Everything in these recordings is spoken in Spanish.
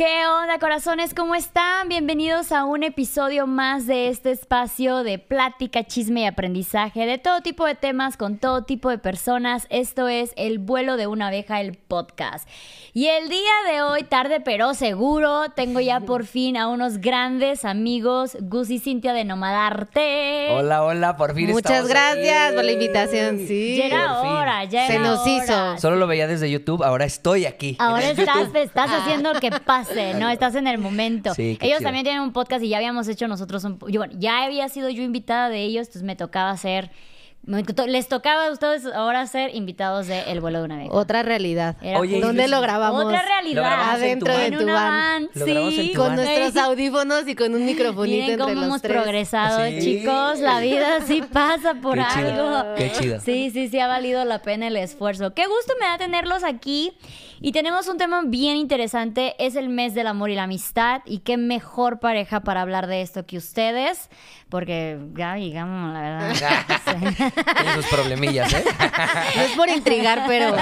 ¿Qué onda, corazones? ¿Cómo están? Bienvenidos a un episodio más de este espacio de plática, chisme y aprendizaje de todo tipo de temas con todo tipo de personas. Esto es El vuelo de una abeja, el podcast. Y el día de hoy, tarde pero seguro, tengo ya por fin a unos grandes amigos, Gus y Cintia de Nomadarte. Hola, hola, por fin Muchas estamos gracias aquí. por la invitación. Sí. Ya era por fin. hora, ya Se nos hora. hizo. Solo lo veía desde YouTube, ahora estoy aquí. Ahora estás, te estás haciendo que ¿no? Estás en el momento. Sí, ellos chido. también tienen un podcast y ya habíamos hecho nosotros un... Yo, bueno, ya había sido yo invitada de ellos, entonces me tocaba ser... les tocaba a ustedes ahora ser invitados de El vuelo de una abeja. Otra realidad. Era Oye, ¿Dónde lo grabamos? Otra realidad. Adentro de tu van. sí. Con nuestros audífonos y con un microfonito Miren entre cómo los hemos tres. progresado, Sí. chicos. La vida sí pasa por Qué chido. algo. Qué chido. Sí, sí, sí ha valido la pena el esfuerzo. Qué gusto me da tenerlos aquí. Y tenemos un tema bien interesante. Es el mes del amor y la amistad. Y qué mejor pareja para hablar de esto que ustedes. Porque, ya digamos, la verdad. Tiene sus problemillas, ¿eh? No es por intrigar, pero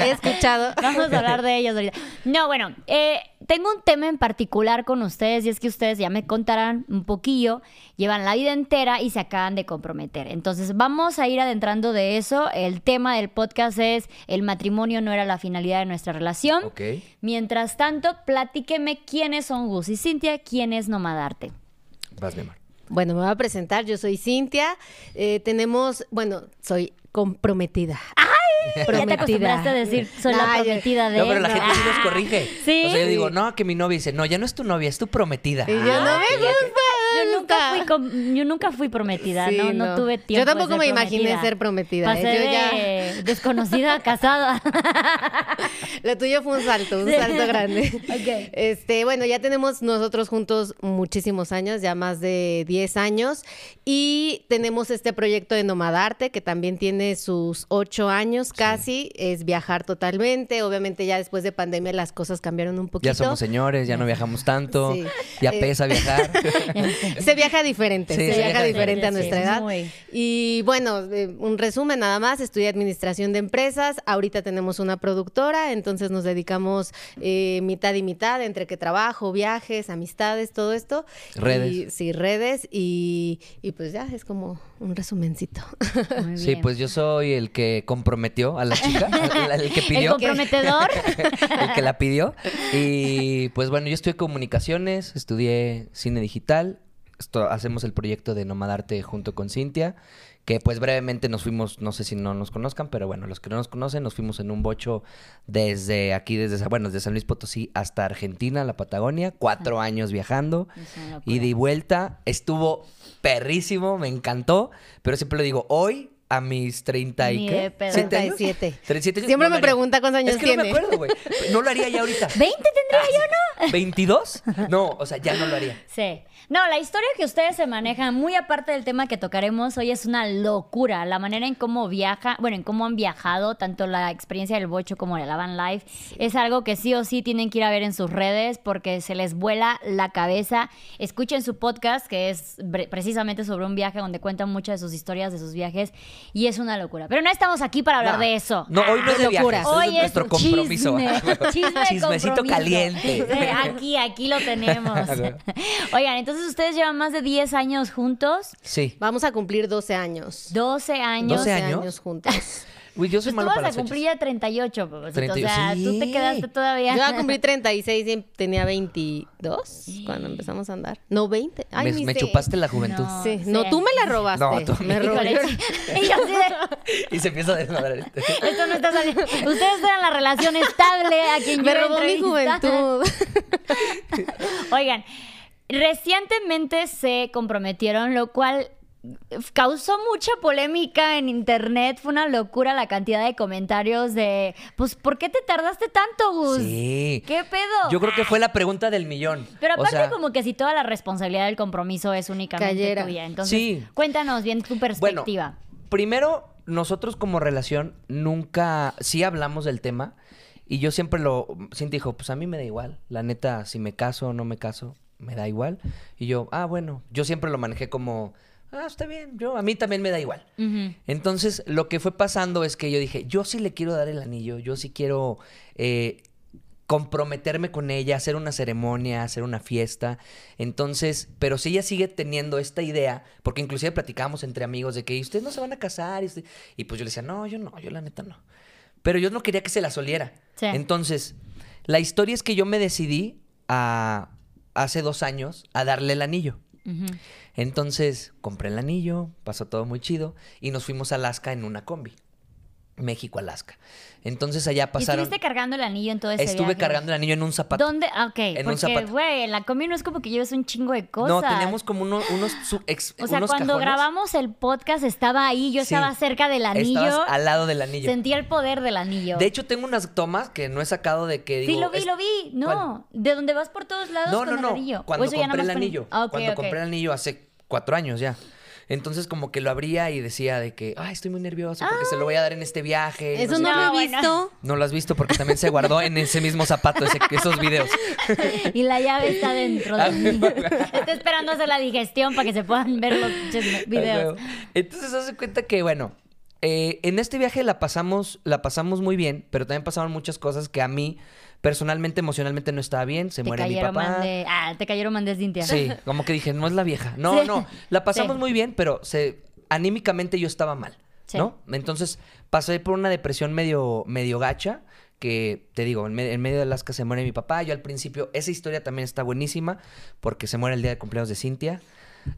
he escuchado. Vamos a hablar de ellos ahorita. No, bueno, eh, tengo un tema en particular con ustedes y es que ustedes ya me contarán un poquillo, llevan la vida entera y se acaban de comprometer. Entonces vamos a ir adentrando de eso. El tema del podcast es el matrimonio no era la finalidad de nuestra relación. Ok. Mientras tanto, platíqueme quiénes son Gus y Cintia, quién es Nomadarte. Vas, mi amor. Bueno, me voy a presentar. Yo soy Cintia. Eh, tenemos, bueno, soy comprometida. Ya te acostumbraste a decir, soy la prometida de No, pero la él, gente sí nos Ah. corrige. Sí. O sea, yo digo, no, que mi novia dice, no, ya no es tu novia, es tu prometida. Y yo, no me gusta. Yo nunca fui, com- yo nunca fui prometida, Sí, no, no, no. tuve Yo tiempo. de tampoco ser me imaginé prometida. ser prometida, Pasé ¿eh? Yo de desconocida a casada. Lo tuyo fue un salto, un Sí. salto grande. Este, bueno, ya tenemos nosotros juntos muchísimos años, ya más de 10 años, y tenemos este proyecto de Nomadarte, que también tiene sus 8 años casi, es viajar totalmente. Obviamente ya después de pandemia las cosas cambiaron un poquito. Ya somos señores, ya no viajamos tanto, Sí. ya Eh, pesa viajar. Se viaja diferente, Sí, se se viaja viaja diferente a nuestra sí, edad. muy. Y bueno, eh, un resumen nada más, estudié administración de empresas, ahorita tenemos una productora, entonces nos dedicamos eh, mitad y mitad entre que trabajo, viajes, amistades, todo esto. Redes. Y, sí, redes y, y pues ya es como un resumencito. Muy Sí, pues yo soy el que comprometió a la chica, el, el que el pidió. comprometedor. el que la pidió. Y pues bueno, yo estudié comunicaciones, estudié cine digital. Hacemos el proyecto de Nomadarte junto con Cintia. Que pues brevemente nos fuimos, no sé si no nos conozcan, pero bueno, los que no nos conocen, nos fuimos en un bocho desde aquí, desde, bueno, desde San Luis Potosí hasta Argentina, la Patagonia, cuatro años viajando, y de vuelta. Estuvo perrísimo, me encantó, pero siempre lo digo, hoy a mis 30 y qué? de pedo. ¿Siete años? 37. 37 años, Siempre no me pregunta cuántos años Es que no me acuerdo, güey. No lo haría ya ahorita. ¿20 tendría yo, no? ¿22? No, o sea, ya no lo haría. Sí. No, la historia que ustedes se manejan, muy aparte del tema que tocaremos hoy, es una locura. La manera en cómo viaja, bueno, en cómo han viajado, tanto la experiencia del bocho como de la van life, es algo que sí o sí tienen que ir a ver en sus redes porque se les vuela la cabeza. Escuchen su podcast, que es precisamente sobre un viaje donde cuentan muchas de sus historias de sus viajes y es una locura. Pero no estamos aquí para hablar No. de eso. No, hoy no es de locura. viajes, hoy es es nuestro compromiso. Chisme, chisme de Chismecito compromiso. caliente. Aquí, aquí lo tenemos. Oigan, entonces ustedes llevan más de 10 años juntos, Sí. Vamos a cumplir 12 años. 12 años. 12 años. juntos. Uy, yo soy Pues tú malo vas para a cumplir ya 38, pobrecito. 38, o sea, tú te sí. quedaste todavía. Yo cumplir 36 y tenía 22 cuando empezamos a andar. No, 20. Ay, me, me sé. chupaste la juventud. No. Sí. Sí. No, tú me la robaste. No, tú me sí. y yo de, Y se empieza a desmadrar. este. esto no está saliendo. Ustedes eran la relación estable a quien yo Me a robó mi juventud. Oigan, recientemente se comprometieron, lo cual causó mucha polémica en internet. Fue una locura la cantidad de comentarios de, pues, ¿por qué te tardaste tanto, Gus? Sí. ¿Qué pedo? Yo creo que fue la pregunta del millón. Pero O aparte sea, como que si toda la responsabilidad del compromiso es únicamente Cayera. tuya. Entonces, Sí. cuéntanos bien tu perspectiva. Primero, nosotros como relación nunca, sí hablamos del tema y yo siempre lo, Cintia dijo, pues a mí me da igual, la neta, si me caso o no me caso, me da igual. Y yo, ah, bueno, yo siempre lo manejé como, ah, está bien, yo, a mí también me da igual. Entonces, lo que fue pasando es que yo dije, yo sí le quiero dar el anillo, yo sí quiero eh, comprometerme con ella, hacer una ceremonia, hacer una fiesta. Entonces, pero si ella sigue teniendo esta idea, porque inclusive platicábamos entre amigos de que "¿Y ustedes no se van a casar. Y, usted-?" y pues yo le decía, no, yo no, yo la neta no. Pero yo no quería que se la soliera. Sí. Entonces, la historia es que yo me decidí a, hace dos años a darle el anillo. Entonces compré el anillo, pasó todo muy chido y nos fuimos a Alaska en una combi. México, Alaska. Entonces allá ¿Y pasaron. estuviste cargando el anillo en todo ese Estuve viaje? cargando el anillo en un zapato. ¿Dónde? Ah, ok. En un porque, güey, en la combi no es como que lleves un chingo de cosas. No, teníamos como uno- unos, ex- O sea, unos cuando cajones. grabamos el podcast estaba ahí, yo Sí. estaba cerca del anillo. Estabas al lado del anillo. Sentía el poder del anillo. De hecho, tengo unas tomas que no he sacado de que digo. sí, lo vi, es- lo vi. No, ¿Cuál? de donde vas por todos lados No, con no, el anillo. Cuando compré el anillo. Ah, cuando compré el anillo hace cuatro años ya. Entonces, como que lo abría y decía de que, ay, estoy muy nervioso porque se lo voy a dar en este viaje. Eso sé no qué". lo he bueno. visto. No lo has visto porque también se guardó en ese mismo zapato ese- esos videos. Y la llave está dentro Ah, de mí. Está esperando hacer la digestión para que se puedan ver los pinches videos. Entonces, hace cuenta que, bueno, eh, en este viaje la pasamos, la pasamos muy bien, pero también pasaron muchas cosas que a mí, personalmente, emocionalmente no estaba bien. Se Te muere mi papá. Ah, te cayeron man de. Sí, como que dije, no es la vieja. No, Sí. no, la pasamos Sí. muy bien, pero se, anímicamente yo estaba mal, Sí. ¿no? Entonces pasé por una depresión medio, medio gacha, que te digo, en, me- en medio de Alaska se muere mi papá. Yo al principio, esa historia también está buenísima, porque se muere el día de cumpleaños de Cintia.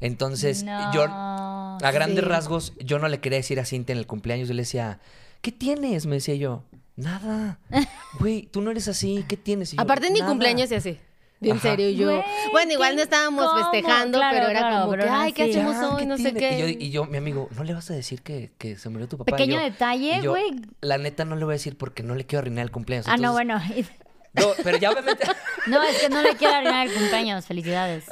Entonces, No, yo, a grandes sí. rasgos, yo no le quería decir a Cintia en el cumpleaños. Yo le decía, ¿qué tienes? Me decía yo, nada. Güey, tú no eres así, ¿qué tienes? Y yo, Aparte en mi "Nada". cumpleaños y así. Bien Ajá. serio, yo. Güey, bueno, igual no estábamos festejando, Claro, pero era claro, como pero que, aún ay, ¿qué hacemos Ya, hoy? ¿qué No sé qué. Y yo, y yo, mi amigo, ¿no le vas a decir que, que se murió tu papá? Pequeño yo- detalle, güey. La neta no le voy a decir porque no le quiero arruinar el cumpleaños. Ah, no, bueno. No, pero ya obviamente. No, es que no le quiero arruinar el cumpleaños. Felicidades.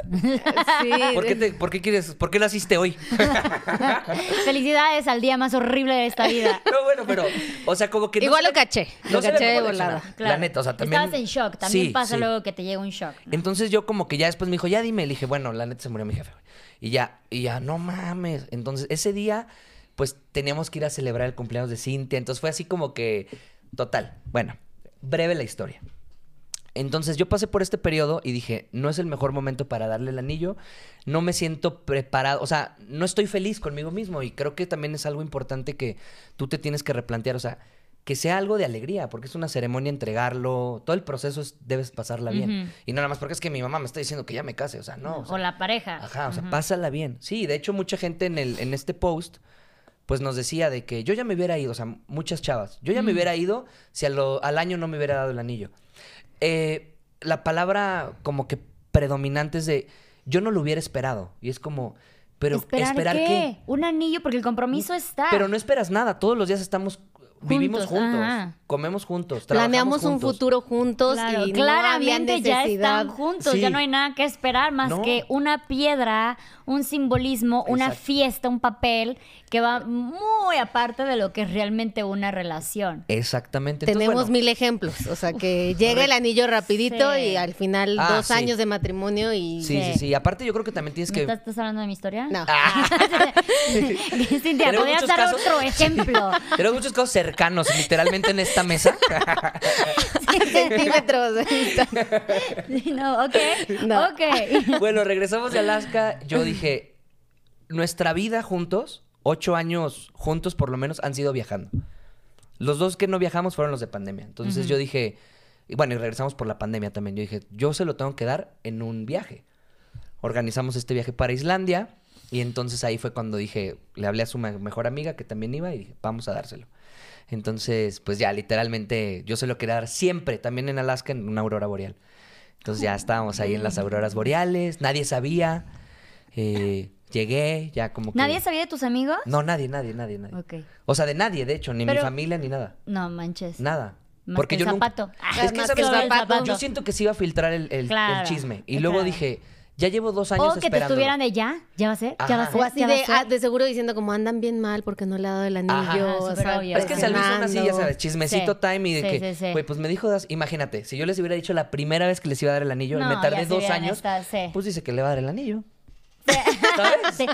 Sí, ¿Por qué, te- por qué quieres? ¿Por qué naciste hoy? Felicidades al día más horrible de esta vida. No, bueno, pero. O sea, como que. no Igual se lo caché, lo caché de volada. reaccionar, La neta, o sea, también. Estabas en shock. También Sí, pasa sí. luego que te llega un shock. ¿no? Entonces yo como que ya después me dijo, ya dime. Le dije, bueno, la neta se murió mi jefe. güey. Y ya, y ya, no mames. Entonces, ese día, pues teníamos que ir a celebrar el cumpleaños de Cintia. Entonces fue así como que. Total. Bueno, breve la historia. Entonces yo pasé por este periodo y dije, no es el mejor momento para darle el anillo, no me siento preparado, o sea, no estoy feliz conmigo mismo y creo que también es algo importante que tú te tienes que replantear, o sea, que sea algo de alegría, porque es una ceremonia entregarlo, todo el proceso es, debes pasarla bien. Y no nada más porque es que mi mamá me está diciendo que ya me case, o sea, no. o sea, O la pareja. Ajá, o sea, pásala bien. Sí, de hecho mucha gente en, el, en este post pues nos decía de que yo ya me hubiera ido, o sea, muchas chavas, yo ya me hubiera ido si a lo- al año no me hubiera dado el anillo. Eh, la palabra como que predominante es de yo no lo hubiera esperado y es como, pero ¿Esperar, esperar, qué? qué? Un anillo porque el compromiso está. Pero no esperas nada, todos los días estamos vivimos Juntos, juntos, ajá. comemos juntos, Planeamos trabajamos un juntos. futuro juntos Claro, y no había claramente ya están juntos, Sí. ya no hay nada que esperar más No. que una piedra, un simbolismo, una fiesta, un papel que va muy aparte de lo que es realmente una relación. Exactamente. Entonces, Tenemos bueno, mil ejemplos, o sea, que llega el anillo rapidito Sí. y al final Ah, dos sí. años de matrimonio y... Sí, sí, Sí. sí. Aparte yo creo que también tienes ¿Me que... estás, estás hablando de mi historia? No. Ah, Cintia, Tenemos ¿podrías dar casos. otro ejemplo? tenemos muchos casos cercanos, literalmente en esta mesa. centímetros. No, ok, No. ok. bueno, regresamos de Alaska. Yo dije, nuestra vida juntos, ocho años juntos por lo menos, han sido viajando. Los dos que no viajamos fueron los de pandemia. Entonces yo dije, y bueno, y regresamos por la pandemia también. Yo dije, yo se lo tengo que dar en un viaje. Organizamos este viaje para Islandia y entonces ahí fue cuando dije, le hablé a su me- mejor amiga que también iba y dije, vamos a dárselo. Entonces, pues ya literalmente yo se lo quería dar siempre, también en Alaska, en una aurora boreal. Entonces ya estábamos ahí en las auroras boreales, nadie sabía. eh, llegué, ya como que... ¿Nadie sabía de tus amigos? No, nadie, nadie, nadie, nadie. Ok. O sea, de nadie, de hecho, ni mi familia ni nada. No manches. Nada. Más Porque que el yo nunca- zapato. Ah, Es que más ¿sabes que el zapato. Yo siento que se iba a filtrar el, el- el Claro, chisme. Y luego claro. dije, ya llevo dos años O que te estuvieran de ya, ya va a ser, ya va a ser. O así a de, ah, de seguro diciendo como andan bien mal porque no le ha dado el anillo. Ajá, o sea, obvio. Es que se avisan así, ya sabes, chismecito Sí, time y de sí, que, sí, sí. güey, pues me dijo, das- imagínate, si yo les hubiera dicho la primera vez que les iba a dar el anillo, No, me tardé dos años, sí. pues dice que le va a dar el anillo. ¿Sabes? Sí,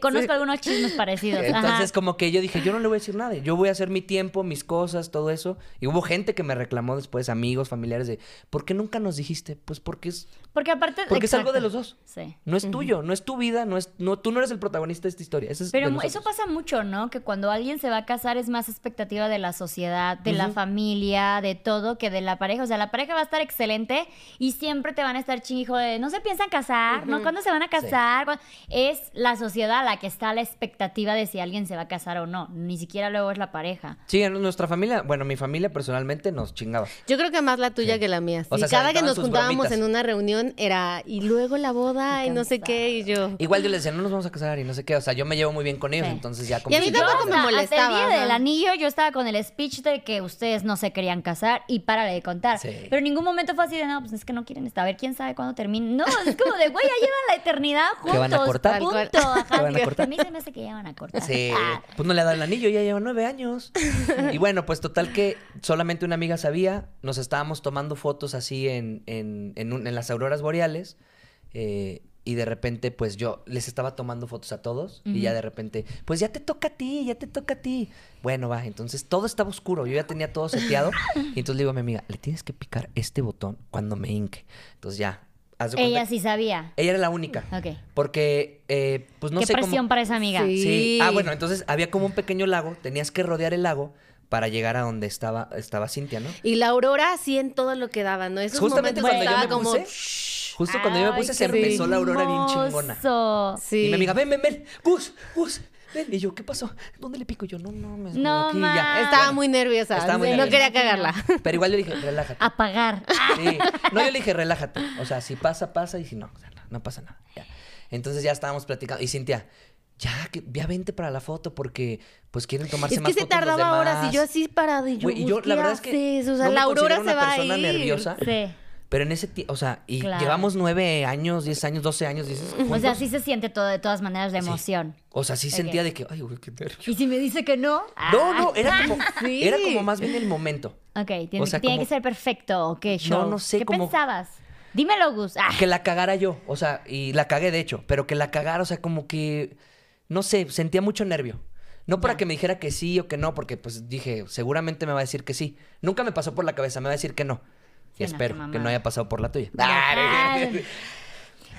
Conozco algunos chismes parecidos. ajá. Entonces, como que yo dije, yo no le voy a decir nada. Yo voy a hacer mi tiempo, mis cosas, todo eso. Y hubo gente que me reclamó después, amigos, familiares, de, ¿por qué nunca nos dijiste? Pues porque es, Porque aparte. porque es algo de los dos. Sí. No es tuyo, no es tu vida, no es, no, tú no eres el protagonista de esta historia. Eso es Pero eso pasa mucho, ¿no? Que cuando alguien se va a casar es más expectativa de la sociedad, de la familia, de todo, que de la pareja. O sea, la pareja va a estar excelente y siempre te van a estar chingijo de no se piensan casar, ¿no? ¿Cuándo se van a casar? Es la sociedad la que está a la expectativa de si alguien se va a casar o no. Ni siquiera luego es la pareja. Sí, en nuestra familia, bueno, mi familia personalmente nos chingaba. Yo creo que más la tuya Sí. que la mía. O Sí, sea, se cada que nos juntábamos bromitas. en una reunión era y luego la boda y no sé qué y yo. Igual yo les decía, no nos vamos a casar y no sé qué. O sea, yo me llevo muy bien con ellos, Sí. entonces ya como Y a mí si- tampoco Yo me molestaba, Hasta el día del anillo yo estaba con el speech de que ustedes no se querían casar y párale de contar. Sí. Pero en ningún momento fue así de, no, pues es que no quieren estar. A ver, quién sabe cuándo termine. No, es como de, güey, ya llevan la eternidad juntos. ¿Que van a cortar? Punto. Tal cual. Ajá, ¿Que van a sí. cortar? A mí se me hace que ya van a cortar. Sí, Ah. pues no le ha dado el anillo, ya lleva nueve años. Y bueno, pues total que solamente una amiga sabía, nos estábamos tomando fotos así en, en, en, un- en las auroras boreales. eh, y de repente, pues yo les estaba tomando fotos a todos. Y ya de repente, pues ya te toca a ti, ya te toca a ti. Bueno, va, entonces todo estaba oscuro. Yo ya tenía todo seteado. Y entonces le digo a mi amiga, le tienes que picar este botón cuando me hinque. Entonces ya. Haz de cuenta Ella sí sabía. Ella era la única. Ok. Porque, eh, pues no Qué sé cómo. presión para esa amiga. Sí. Sí. Ah, bueno, entonces había como un pequeño lago, tenías que rodear el lago para llegar a donde estaba, estaba Cintia, ¿no? Y la aurora sí en todo lo que daba, ¿no? Esos Justamente momentos cuando yo me como puse, justo cuando yo me puse, se empezó la aurora bien chingona. Sí. Y mi amiga, ven, ven, ven, Gus, Gus, ven. Y yo, ¿qué pasó? ¿Dónde le pico? Yo, no, no, me No, aquí ma. ya. Estaba Bueno, muy nerviosa. Estaba muy no nerviosa. quería cagarla. Pero igual yo le dije, relájate. Apagar. Sí. No, yo le dije, relájate. O sea, si pasa, pasa. Y si no, o sea, no, no pasa nada. Ya. Entonces ya estábamos platicando. Y Cintia, ya, que, ya vente para la foto porque pues quieren tomarse Es más que se fotos los tardaba horas y yo así parada y yo, Güey, y yo, "Gus, la ¿qué verdad es que? O sea, no me la aurora considero se una va a persona ir. nerviosa. Sí. Pero en ese tiempo, o sea, y Claro. llevamos nueve años, diez años, doce años, dices, O sea, sí se siente todo de todas maneras la Sí. emoción. O sea, sí sentía de que, ay, güey, qué nervio. Y si me dice que no. No, no, era Ah. como, Sí. era como más bien el momento. Ok, tiene, O sea, tiene como- que ser perfecto. ¿o qué show? no sé ¿Qué cómo- pensabas? Dímelo, Gus. Ah. Que la cagara yo, o sea, y la cagué de hecho, pero que la cagara, o sea, como que, no sé, sentía mucho nervio. No para que me dijera que sí o que no, porque pues dije, seguramente me va a decir que sí. Nunca me pasó por la cabeza, me va a decir que no. Espero que no haya pasado por la tuya. Ay.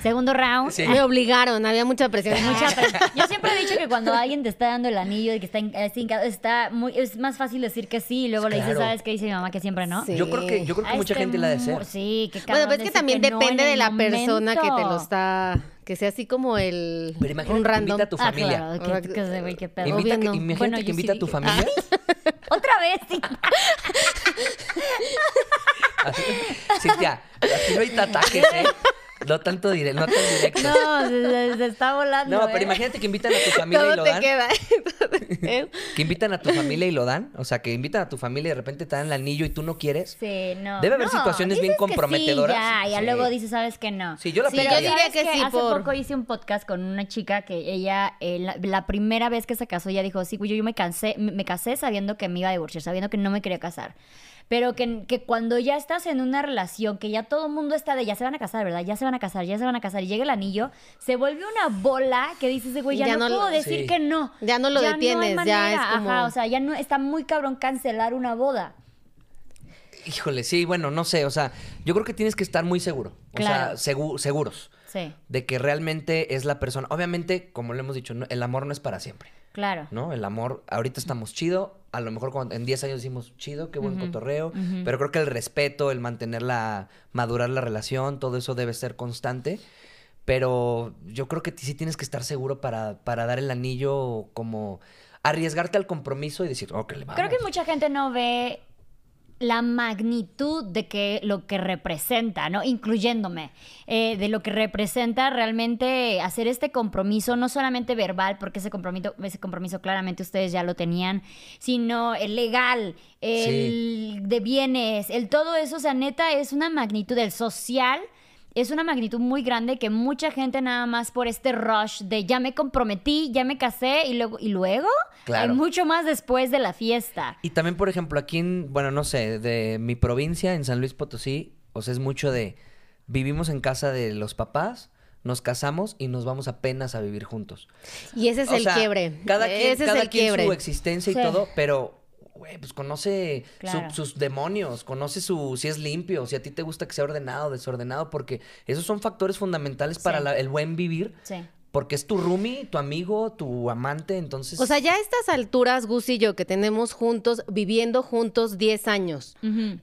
Segundo round. Sí. Me obligaron, había mucha presión. Mucha presión. Yo siempre he dicho que cuando alguien te está dando el anillo y que está, ca- está muy, es más fácil decir que sí y luego le dices. ¿sabes qué dice mi mamá? Que siempre no. Sí. Yo creo que, yo creo que mucha este gente la de mu- ser. Sí, que Bueno, pero es que también depende de la persona que te lo está, que sea así como el Pero imagínate un que random. invita a tu Ah, familia. claro, que, que, se ve qué pedo. Invita que- no. imagínate Bueno, que sí invita a tu familia. Otra vez, sí. Cintia, aquí no hay tatajes, ¿eh? No tanto dire no tan directo. No, No, se, se- se está volando. pero ¿eh? imagínate que invitan a tu familia y lo te dan. queda. Que invitan a tu familia y lo dan. O sea, que invitan a tu familia y de repente te dan el anillo y tú no quieres. Sí, no. Debe haber No, situaciones bien comprometedoras. Sí, ya, ya Sí. luego dices, ¿sabes que no? Sí, yo la Sí, yo diría ¿Sabes que sí, Hace por- poco hice un podcast con una chica que ella, eh, la, la primera vez que se casó, ella dijo, sí, güey, yo, yo me cansé, me, me casé sabiendo que me iba a divorciar, sabiendo que no me quería casar. Pero que, que cuando ya estás en una relación, que ya todo el mundo está de, ya se van a casar, ¿verdad? Ya se van a casar, ya se van a casar, y llega el anillo, se vuelve una bola que dices, güey, ya, Ya no, no puedo lo- decir Sí. que no. Ya no lo hay detienes, ya manera, es como- Ajá, o sea, ya no, está muy cabrón cancelar una boda. Híjole, sí, bueno, no sé. O sea, yo creo que tienes que estar muy seguro. O Claro. sea, segu- seguros. Sí, De que realmente es la persona. Obviamente, como lo hemos dicho, no- el amor no es para siempre. claro. ¿no? El amor, ahorita estamos chido, a lo mejor cuando, en 10 años decimos chido, qué buen cotorreo, pero creo que el respeto, el mantenerla, madurar la relación, todo eso debe ser constante. Pero yo creo que sí tienes que estar seguro para, para dar el anillo como arriesgarte al compromiso y decir, ok, le vamos. Creo que mucha gente no ve la magnitud de que lo que representa, ¿no? Incluyéndome, eh, de lo que representa realmente hacer este compromiso, no solamente verbal, porque ese compromiso, ese compromiso claramente ustedes ya lo tenían, sino el legal, el de bienes, el todo eso, o sea, neta, es una magnitud, el social. Es una magnitud muy grande que mucha gente nada más por este rush de ya me comprometí, ya me casé y luego y luego Claro. hay mucho más después de la fiesta. Y también, por ejemplo, aquí en, bueno, no sé, de mi provincia, en San Luis Potosí, o sea, es mucho de, vivimos en casa de los papás, nos casamos y nos vamos apenas a vivir juntos. Y ese es O el sea, quiebre. Cada quien, ese cada es el quien quiebre. su existencia y Sí. todo, pero, güey, pues conoce su- sus demonios, conoce su si es limpio, si a ti te gusta que sea ordenado, desordenado, porque esos son factores fundamentales para Sí. la- el buen vivir, Sí. porque es tu roomie, tu amigo, tu amante, entonces... O sea, ya a estas alturas, Gus y yo, que tenemos juntos, viviendo juntos 10 años, Ujú.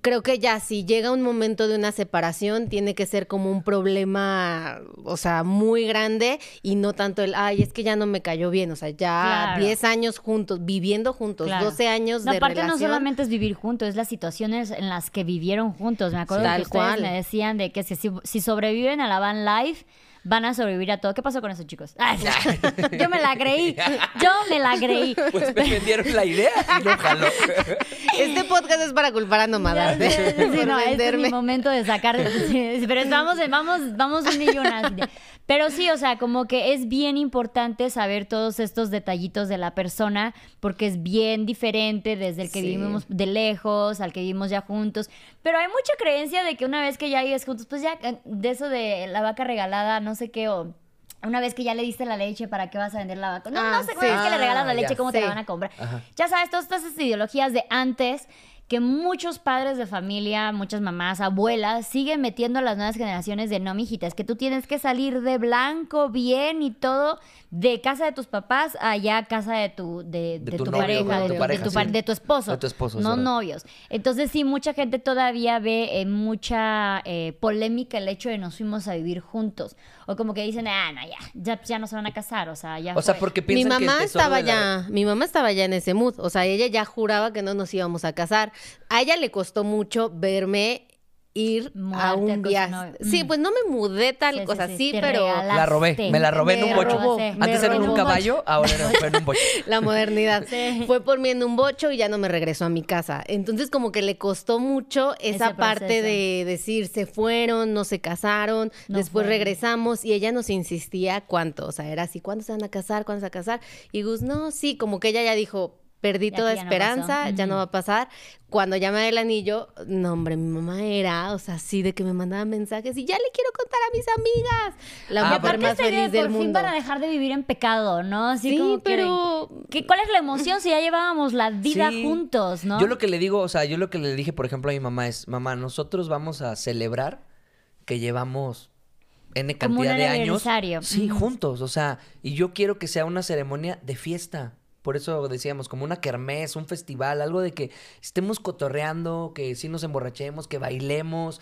Creo que ya si llega un momento de una separación, tiene que ser como un problema, o sea, muy grande y no tanto el, ay, es que ya no me cayó bien. O sea, ya Claro. 10 años juntos, viviendo juntos, Claro. 12 años No, de aparte relación. no solamente es vivir juntos, es las situaciones en las que vivieron juntos. Me acuerdo Sí. que Tal ustedes cual. me decían de que si- si sobreviven a la van life, van a sobrevivir a todo. ¿Qué pasó con eso, chicos? Ay, yo me la creí. Yo me la creí. Pues me vendieron la idea y no jaló. Este podcast es para culpar a Nomadas. sé, sí, por no, este es mi momento de sacar. pero estamos, vamos, vamos un millón. Pero sí, o sea, como que es bien importante saber todos estos detallitos de la persona, porque es bien diferente desde el que Sí. vivimos de lejos al que vivimos ya juntos. Pero hay mucha creencia de que una vez que ya vives juntos, pues ya eh, de eso de la vaca regalada, no sé qué, o. Una vez que ya le diste la leche, ¿para qué vas a vender la vaca? No, Ah, no sé, una sí. vez que le regalas la Ah, leche, ya. ¿cómo te Sí. la van a comprar? Ajá. Ya sabes, todas estas ideologías de antes que muchos padres de familia, muchas mamás, abuelas, siguen metiendo a las nuevas generaciones de no, mijita, es que tú tienes que salir de blanco, bien y todo, de casa de tus papás a allá casa de tu, de, De de tu tu, novio, pareja, de tu tu, pareja, de tu sí. par- de tu esposo. De tu esposo, es No novios. Entonces sí, mucha gente todavía ve en mucha eh, polémica el hecho de nos fuimos a vivir juntos. O como que dicen, ah, no, ya, ya, ya no se van a casar, o sea, ya O sea, fue". porque Mi piensan que el mamá tesoro estaba la- ya, mi mamá estaba ya en ese mood, o sea, ella ya juraba que no nos íbamos a casar. A ella le costó mucho verme ir a un viaje. Sí, pues no me mudé tal Sí, cosa, sí, pero regalaste. La robé, me la robé en un bocho. robó, Antes me era en un caballo, ahora era- en un bocho. la modernidad. Sí. Fue por mí en un bocho y ya no me regresó a mi casa. Entonces como que le costó mucho esa Ese parte proceso. de decir, se fueron, no se casaron, No después regresamos y ella nos insistía cuánto, o sea, era así, ¿cuándo se van a casar? ¿Cuándo se van a casar? Y Gus, no, sí, como que ella ya dijo, perdí Ya toda ya esperanza, ya no va a pasar. Cuando llamé el anillo, no, hombre, mi mamá era, o sea, así de que me mandaba mensajes y ya le quiero contar a mis amigas. La Ah, mujer porque más feliz de del por fin mundo. van a dejar de vivir en pecado, ¿no? Así Sí, como que- pero- que- ¿Cuál es la emoción si ya llevábamos la vida Sí. juntos, no? Yo lo que le digo, o sea, yo lo que le dije, por ejemplo, a mi mamá es, mamá, nosotros vamos a celebrar que llevamos N Como cantidad un de años. aniversario. Sí, juntos, o sea, y yo quiero que sea una ceremonia de fiesta. Por eso decíamos, como una kermés, un festival, algo de que estemos cotorreando, que sí nos emborrachemos, que bailemos.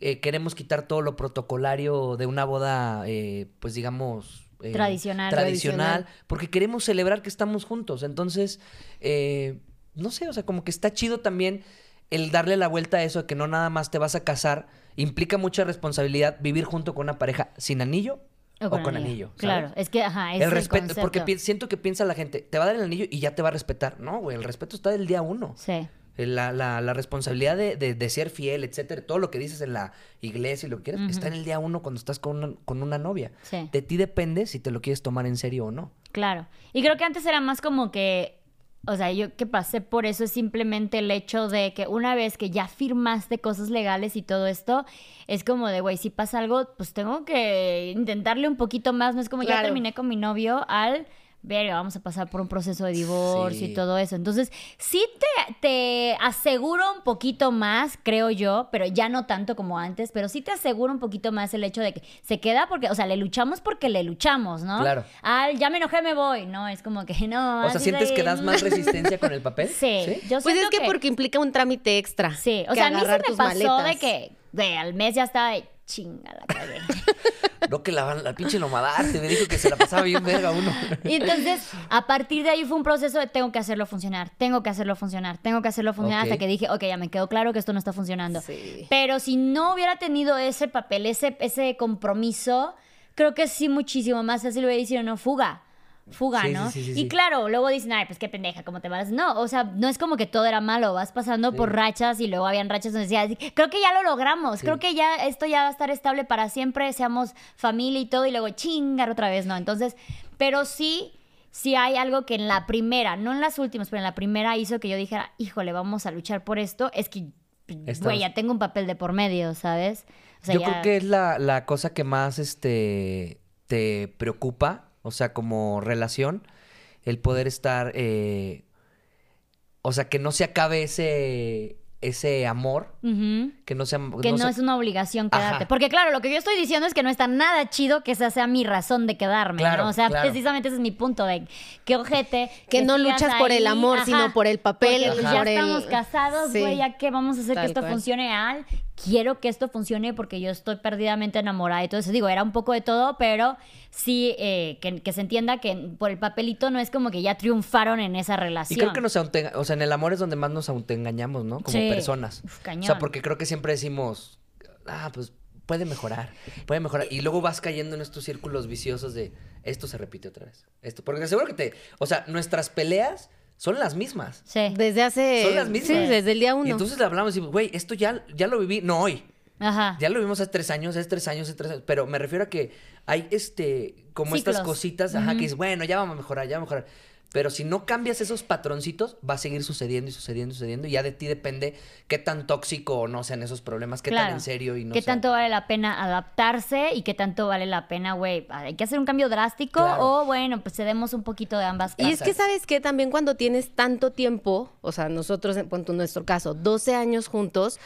eh, queremos quitar todo lo protocolario de una boda, eh, pues digamos... eh, Tradicional. Tradicional. Porque queremos celebrar que estamos juntos. Entonces, eh, no sé, o sea, como que está chido también el darle la vuelta a eso de que no nada más te vas a casar. Implica mucha responsabilidad vivir junto con una pareja sin anillo o con, anillo. Claro, es que, ajá, es el respeto, concepto. porque siento que piensa la gente, te va a dar el anillo y ya te va a respetar. No, güey, el respeto está del día uno. Sí. La, la- la responsabilidad de, de- de ser fiel, etcétera, todo lo que dices en la iglesia y lo que quieras, está en el día uno cuando estás con una, con una novia. Sí. De ti depende si te lo quieres tomar en serio o no. Claro. Y creo que antes era más como que, o sea, yo que pasé por eso es simplemente el hecho de que una vez que ya firmaste cosas legales y todo esto, es como de, güey, si pasa algo, pues tengo que intentarle un poquito más. No es como ya terminé con mi novio al... Ver, vamos a pasar por un proceso de divorcio Sí. y todo eso. Entonces, sí te, te aseguro un poquito más, creo yo, pero ya no tanto como antes, pero sí te aseguro un poquito más el hecho de que se queda porque, o sea, le luchamos porque le luchamos, ¿no? Claro. Al ya me enojé, me voy. No, es como que no. O sea, ¿sientes de- que das más resistencia con el papel? Sí, yo Pues es siento que, porque implica un trámite extra. Sí, o que sea, a mí sí agarrar me tus pasó de maletas. que, de al mes ya estaba de chinga la cagué. No, que la, la pinche nomadarte me dijo que se la pasaba bien verga uno. Y entonces, a partir de ahí fue un proceso de tengo que hacerlo funcionar, tengo que hacerlo funcionar, tengo que hacerlo funcionar, hasta que dije, ok, ya me quedó claro que esto no está funcionando. Sí. Pero si no hubiera tenido ese papel, ese, ese compromiso, creo que sí muchísimo más fácil hubiera dicho, no, fuga. Fuga, Sí, ¿no? sí, sí, sí, y claro, luego dicen, ay, pues qué pendeja, ¿cómo te vas? No, o sea, no es como que todo era malo, vas pasando por rachas y luego habían rachas donde decías, creo que ya lo logramos, creo que ya esto ya va a estar estable para siempre, seamos familia y todo, y luego chingar otra vez, ¿no? Entonces, pero sí, sí hay algo que en la primera, no en las últimas, pero en la primera hizo que yo dijera, híjole, vamos a luchar por esto, es que, güey, ya tengo un papel de por medio, ¿sabes? O sea, Yo ya- creo que es la, la cosa que más este te preocupa, o sea, como relación, el poder estar, eh, o sea, que no se acabe ese, ese amor, que no sea... Que no, se- es una obligación Ajá. quedarte. Porque claro, lo que yo estoy diciendo es que no está nada chido que esa sea mi razón de quedarme, Claro, ¿no? O sea, claro. precisamente ese es mi punto de que ojete. Que no luchas por el amor, sino por el papel, Porque, pues, ya por el- estamos casados, Sí. güey, ya que vamos a hacer Tal que esto cual. funcione al. Quiero que esto funcione porque yo estoy perdidamente enamorada y todo eso. Digo, era un poco de todo, pero sí eh, que, que se entienda que por el papelito no es como que ya triunfaron en esa Y relación. creo que nos autoenga- o sea, en el amor es donde más nos autoengañamos, ¿no? Como Sí. personas. Uf, O cañón. sea, porque creo que siempre decimos, ah, pues puede mejorar, puede mejorar. Y luego vas cayendo en estos círculos viciosos de, esto se repite otra vez. Esto, porque seguro que te, o sea, nuestras peleas son las mismas. Sí. Desde hace... Son las mismas. Sí, desde el día uno. Y entonces le hablamos y decimos, güey, esto ya, ya lo viví, no hoy. Ajá. Ya lo vimos hace tres años, hace tres años, hace tres años. Pero me refiero a que hay este, como estas cositas, ajá, que dices, bueno, ya vamos a mejorar, ya vamos a mejorar. Pero si no cambias esos patroncitos, va a seguir sucediendo y sucediendo y sucediendo. Y ya de ti depende qué tan tóxico o no sean esos problemas, qué tan en serio y no ¿Qué sean. tanto vale la pena adaptarse y qué tanto vale la pena, güey? Hay que hacer un cambio drástico Claro. o, bueno, pues cedemos un poquito de ambas Y es que, ¿sabes qué? También cuando tienes tanto tiempo, o sea, nosotros, en punto, en nuestro caso, 12 años juntos,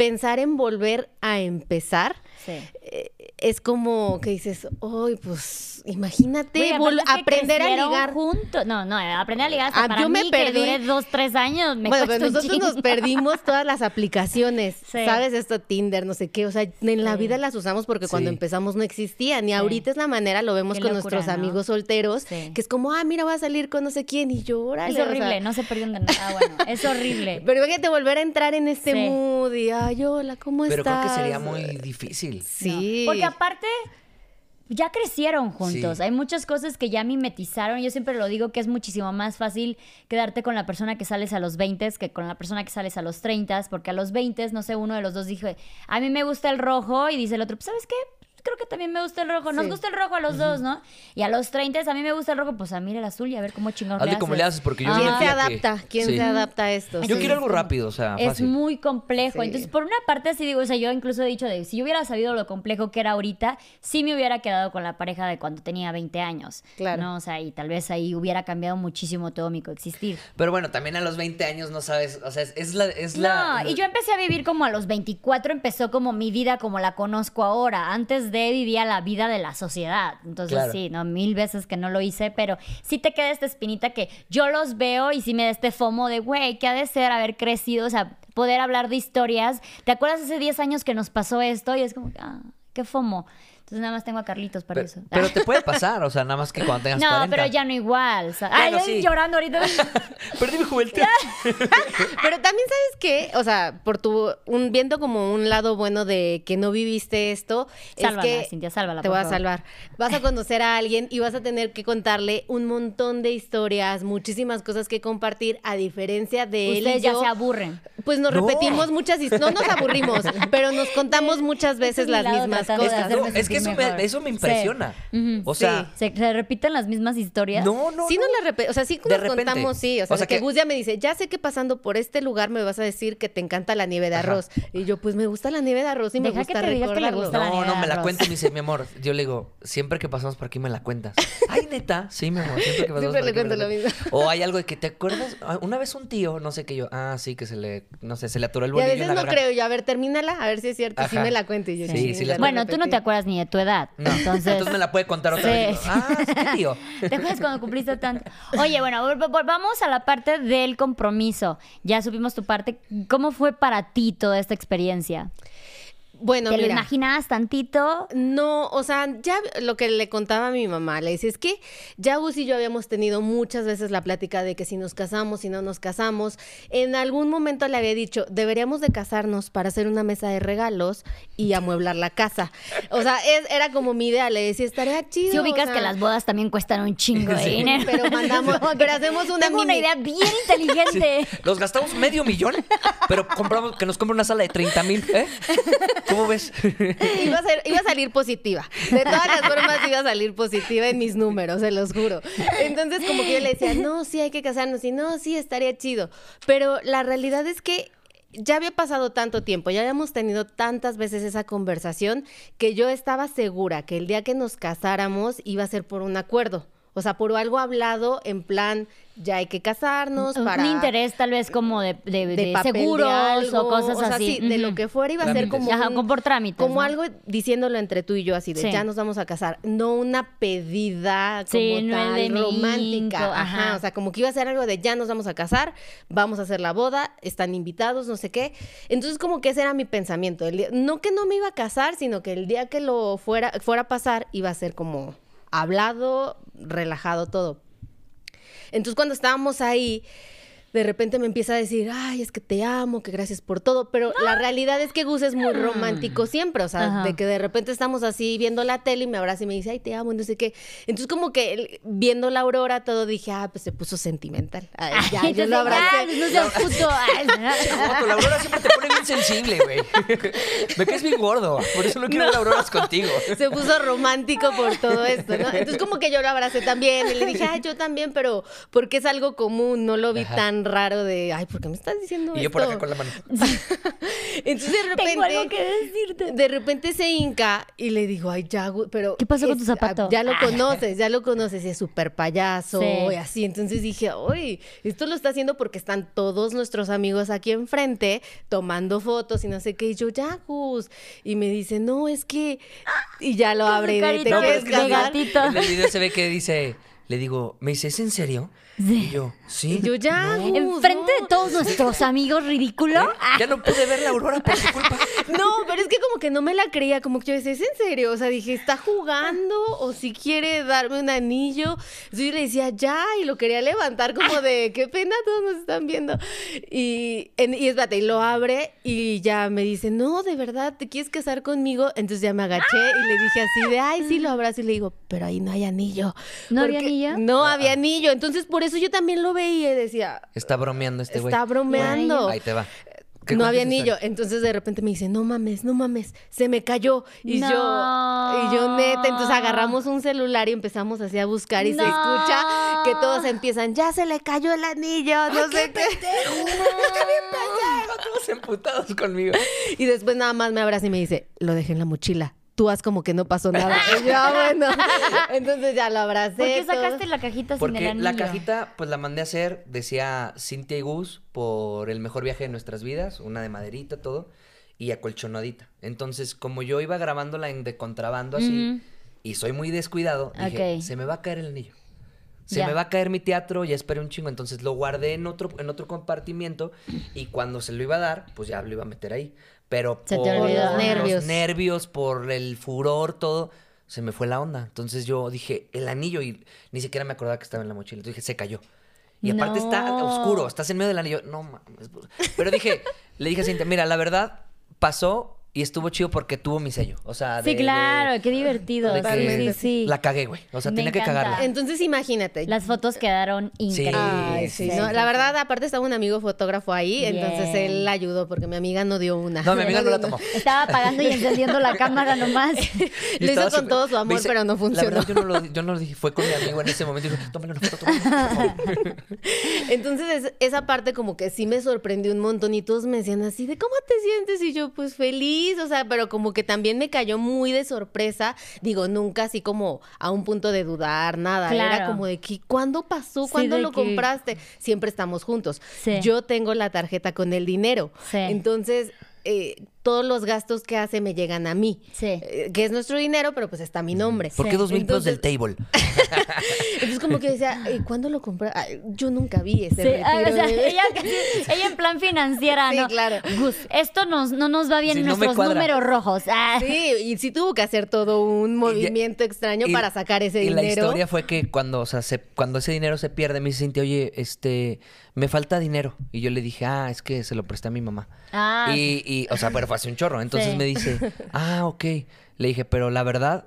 pensar en volver a empezar Sí. eh, es como que dices, ¡ay, pues imagínate aprender a ligar! juntos. No, no, aprender a ligar hasta Ah, para yo me mí, perdí. que duré dos, tres años, me bueno, pero nosotros nos perdimos todas las aplicaciones, Sí. ¿sabes? Esto Tinder, no sé qué, o sea, en la Sí. vida las usamos porque cuando empezamos no existían y ahorita es la manera, lo vemos Qué con locura, nuestros ¿no? amigos solteros, Sí. que es como, ah, mira, voy a salir con no sé quién y llora. Es horrible, no se perdieron de nada. Ah, bueno, es horrible. Pero imagínate volver a entrar en este Sí. mood y, ay, hola, ¿cómo Pero estás? creo que sería muy difícil. Sí. Porque aparte, ya crecieron juntos. Sí. Hay muchas cosas que ya mimetizaron. Yo siempre lo digo que es muchísimo más fácil quedarte con la persona que sales a los 20 que con la persona que sales a los 30, porque a los 20, no sé, uno de los dos dijo, a mí me gusta el rojo, y dice el otro, pues, ¿sabes qué? Creo que también me gusta el rojo. Nos Sí. gusta el rojo a los dos, ¿no? Y a los 30 a mí me gusta el rojo, pues a mí el azul y a ver cómo chingados Hazle como le haces, porque yo Ajá. ¿Quién se que- adapta? ¿Quién sí. se adapta a esto? Yo Sí. quiero algo rápido, o sea, Es muy complejo. Sí. Entonces, por una parte, sí digo, o sea, yo incluso he dicho de si yo hubiera sabido lo complejo que era ahorita, sí me hubiera quedado con la pareja de cuando tenía 20 años. Claro. ¿no? O sea, y tal vez ahí hubiera cambiado muchísimo todo mi coexistir. Pero bueno, también a los 20 años no sabes, o sea, es, es la... Es No, la y yo empecé a vivir como a los 24, empezó como mi vida como la conozco ahora. Antes de vivía la vida de la sociedad. Entonces Claro. sí, no, mil veces que no lo hice, pero sí te queda esta espinita que yo los veo y sí me da este fomo de, güey, ¿qué ha de ser haber crecido? O sea, poder hablar de historias. ¿Te acuerdas hace 10 años que nos pasó esto? Y es como, ah, qué fomo. Entonces nada más tengo a Carlitos para Pero, eso. pero te puede pasar, o sea, nada más que cuando tengas no, 40. pero ya no igual. o sea, Bueno, ay, yo sí. llorando ahorita. Perdí mi juventud. Pero también sabes qué, o sea, por tu un viendo como un lado bueno de que no viviste esto, Sálvala, es que Cintia, sálvala, te voy a salvar. Vas a conocer a alguien y vas a tener que contarle un montón de historias, muchísimas cosas que compartir, a diferencia de él y Ustedes ya yo. se aburren. Pues nos No. repetimos muchas historias, no nos aburrimos, pero nos contamos muchas veces las mismas cosas. No, es que eso me, mejor. eso me Sí. impresiona. Ujú. O sea, ¿Se, se repiten las mismas historias? no, no, sí no. nos la repite, o sea, sí De nos repente. contamos, sí, o sea, O sea de que, que- Gus ya me dice, ya sé que pasando por este lugar me vas a decir que te encanta la nieve de Ajá. arroz. Y yo, pues me gusta la nieve de arroz y me Deja que gusta te diga que le gusta la No, nieve no, me la cuenta y me dice, mi amor, yo le digo, siempre que pasamos por aquí me la cuentas. Ay, neta, sí, mi amor, siempre que pasamos Siempre por le cuento la lo mismo. O hay algo de que te acuerdas, Ah, una vez un tío, no sé qué yo, ah, sí, que se le, no sé, se le atoró el Y a bolillo veces no creo yo, a ver, termínala, a ver si es cierto, Ajá. me la cuento. Y yo, Sí, "Sí, sí Bueno, tú no repetí". te acuerdas ni de tu edad. No, Entonces, me la puede contar otra Sí. vez. Ah, sí, qué tío. ¿Te acuerdas cuando cumpliste tanto? Oye, bueno, vamos a la parte del compromiso. Ya supimos tu parte. ¿Cómo fue para ti toda esta experiencia? Bueno, ¿Te lo mira. imaginabas tantito? No, o sea, ya lo que le contaba a mi mamá, le decía, es que ya Gus y yo habíamos tenido muchas veces la plática de que si nos casamos, si no nos casamos. En algún momento le había dicho, deberíamos de casarnos para hacer una mesa de regalos y amueblar la casa. O sea, es- era como mi idea, le decía, estaría chido. Si o ubicas sea, que las bodas también cuestan un chingo de Sí. dinero. Pero mandamos, pero hacemos una Tengo una idea bien inteligente. Los gastamos medio millón, pero compramos que nos compre una sala de 30 mil, ¿eh? ¿Cómo ves? Iba a, iba a salir positiva. De todas las formas iba a salir positiva en mis números, se los juro. Entonces, como que yo le decía, no, sí hay que casarnos. Y no, sí, estaría chido. Pero la realidad es que ya había pasado tanto tiempo, ya habíamos tenido tantas veces esa conversación que yo estaba segura que el día que nos casáramos iba a ser por un acuerdo. O sea, por algo hablado en plan, ya hay que casarnos Un para... interés tal vez como de, de, de de papel de seguros algo, o cosas sea, así. sí, de lo que fuera iba a ser como Ajá, un- como por trámites, como ¿no? algo diciéndolo entre tú y yo así de Sí. ya nos vamos a casar, no una pedida como Sí, no tal de romántica, ajá. o sea, como que iba a ser algo de ya nos vamos a casar, vamos a hacer la boda, están invitados, no sé qué. Entonces como que ese era mi pensamiento, el día- no que no me iba a casar, sino que el día que lo fuera fuera a pasar iba a ser como hablado, relajado todo. Entonces cuando estábamos ahí, de repente me empieza a decir, ay, es que te amo, que gracias por todo, pero la realidad es que Gus es muy romántico siempre, o sea, Ajá. de que de repente estamos así viendo la tele y me abraza y me dice, ay, te amo, no sé qué. Entonces como que él, viendo la aurora todo dije, ah, pues se puso sentimental. Ay, ya, yo lo abracé. ya, no seas puto. La Aurora siempre te pone bien sensible, güey. Me caes bien gordo. Por eso no quiero ver auroras contigo. se puso romántico por todo esto, ¿no? Entonces como que yo lo abracé también y le dije, ay, yo también, pero porque es algo común, no lo vi Ajá. tan raro de, ay, ¿por qué me estás diciendo Y esto? yo por acá con la mano. Entonces de repente... Tengo algo que decirte. De repente se hinca y le digo, ay, ya, pero... ¿Qué pasó con tu zapato? Ya lo conoces, ya lo conoces, y es súper payaso Sí. y así. Entonces dije, uy, esto lo está haciendo porque están todos nuestros amigos aquí enfrente tomando fotos y no sé qué. Y yo, ya, Gus. Y me dice, no, es que... Y ya lo abre y de, ¿te No, quieres. En el video se ve que dice, le digo, me dice, ¿es en serio? Y yo, sí. Y yo, ya, Enfrente no". de todos nuestros amigos ridículo. ¿Eh? Ya no pude ver la aurora por tu culpa. No, pero es que como que no me la creía, como que yo decía, ¿es en serio? O sea, dije, ¿está jugando o si quiere darme un anillo? Entonces yo le decía, ya, y lo quería levantar como de, qué pena, todos nos están viendo. Y, en, y espérate, y lo abre y ya me dice, no, de verdad, ¿te quieres casar conmigo? Entonces ya me agaché y le dije así de, ay, sí, lo abrazo y le digo, pero ahí no hay anillo. ¿No había anillo? No había anillo, entonces por eso yo también lo veía y decía, Está bromeando este güey. está bromeando. Ahí te va. ¿Qué No había anillo. Entonces de repente me dice, no mames, no mames, se me cayó. Y No. yo, y yo neta, entonces agarramos un celular y empezamos así a buscar y se escucha que todos empiezan, ya se le cayó el anillo, no sé qué. Todos emputados conmigo. Y después nada más me abraza y me dice, lo dejé en la mochila. Tú haz como que no pasó nada. Y yo, "Ah, bueno. Entonces ya lo abracé. ¿Por qué todo. sacaste la cajita sin el Porque anillo? la cajita, pues la mandé a hacer, decía Cintia y Gus, por el mejor viaje de nuestras vidas, una de maderita, todo, y acolchonadita. Entonces, como yo iba grabándola en de contrabando así, y soy muy descuidado, dije, se me va a caer el anillo. Se Ya. me va a caer mi teatro, ya esperé un chingo. Entonces lo guardé en otro, en otro compartimiento y cuando se lo iba a dar, pues ya lo iba a meter ahí. Pero Se por. Los nervios. nervios, por el furor, todo, se me fue la onda. Entonces yo dije, el anillo, y ni siquiera me acordaba que estaba en la mochila. Entonces dije, se cayó. Y aparte está oscuro, estás en medio del anillo. No mames. pues. Pero dije, le dije a Cintia, mira, la verdad, pasó y estuvo chido porque tuvo mi sello. O sea, Sí, de- claro, qué divertido. de que Sí, sí, sí. La cagué, güey. O sea, Me tenía que encanta. cagarla. Entonces imagínate. Las fotos quedaron increíbles. Ay, sí, Sí, no, sí, la verdad, aparte estaba un amigo fotógrafo ahí, entonces él ayudó porque mi amiga no dio una. No, mi amiga no la tomó. Estaba apagando y encendiendo la cámara nomás. Y Lo hizo estaba con súper- todo su amor, me pero no La funcionó. verdad, yo no, lo, yo no lo dije. Fue con mi amigo en ese momento y dijo, tómale una foto, tómale una foto, por favor". Entonces, es- esa parte como que sí me sorprendió un montón y todos me decían así de, ¿cómo te sientes? Y yo, pues feliz, o sea, pero como que también me cayó muy de sorpresa. Digo, nunca así como a un punto de dudar, nada. Era como de que, ¿cuándo pasó? ¿Cuándo lo que- compraste? Siempre estamos juntos. Sí. Yo tengo la tarjeta con el dinero. Sí. Entonces, eh, todos los gastos que hace me llegan a mí. Sí. Eh, que es nuestro dinero, pero pues está mi nombre. ¿Por qué dos mil pesos del table? Entonces como que decía, "Ay, ¿cuándo lo compré? Ay, yo nunca vi ese Sí, retiro. ah, o sea, de- ella, ella en plan financiera, Sí, ¿no? claro. Gus, esto nos, no nos va bien Sí, en no me nuestros números rojos. Ah. Sí, y sí tuvo que hacer todo un movimiento extraño Y- para sacar ese y dinero. la historia fue que cuando, o sea, se- cuando ese dinero se pierde, me dice Cintia, oye, este, me falta dinero. Y yo le dije, ah, es que se lo presté a mi mamá. Ah. Y, y, o sea, pero fue hace un chorro. Entonces Sí. me dice, ah, ok. Le dije, pero la verdad,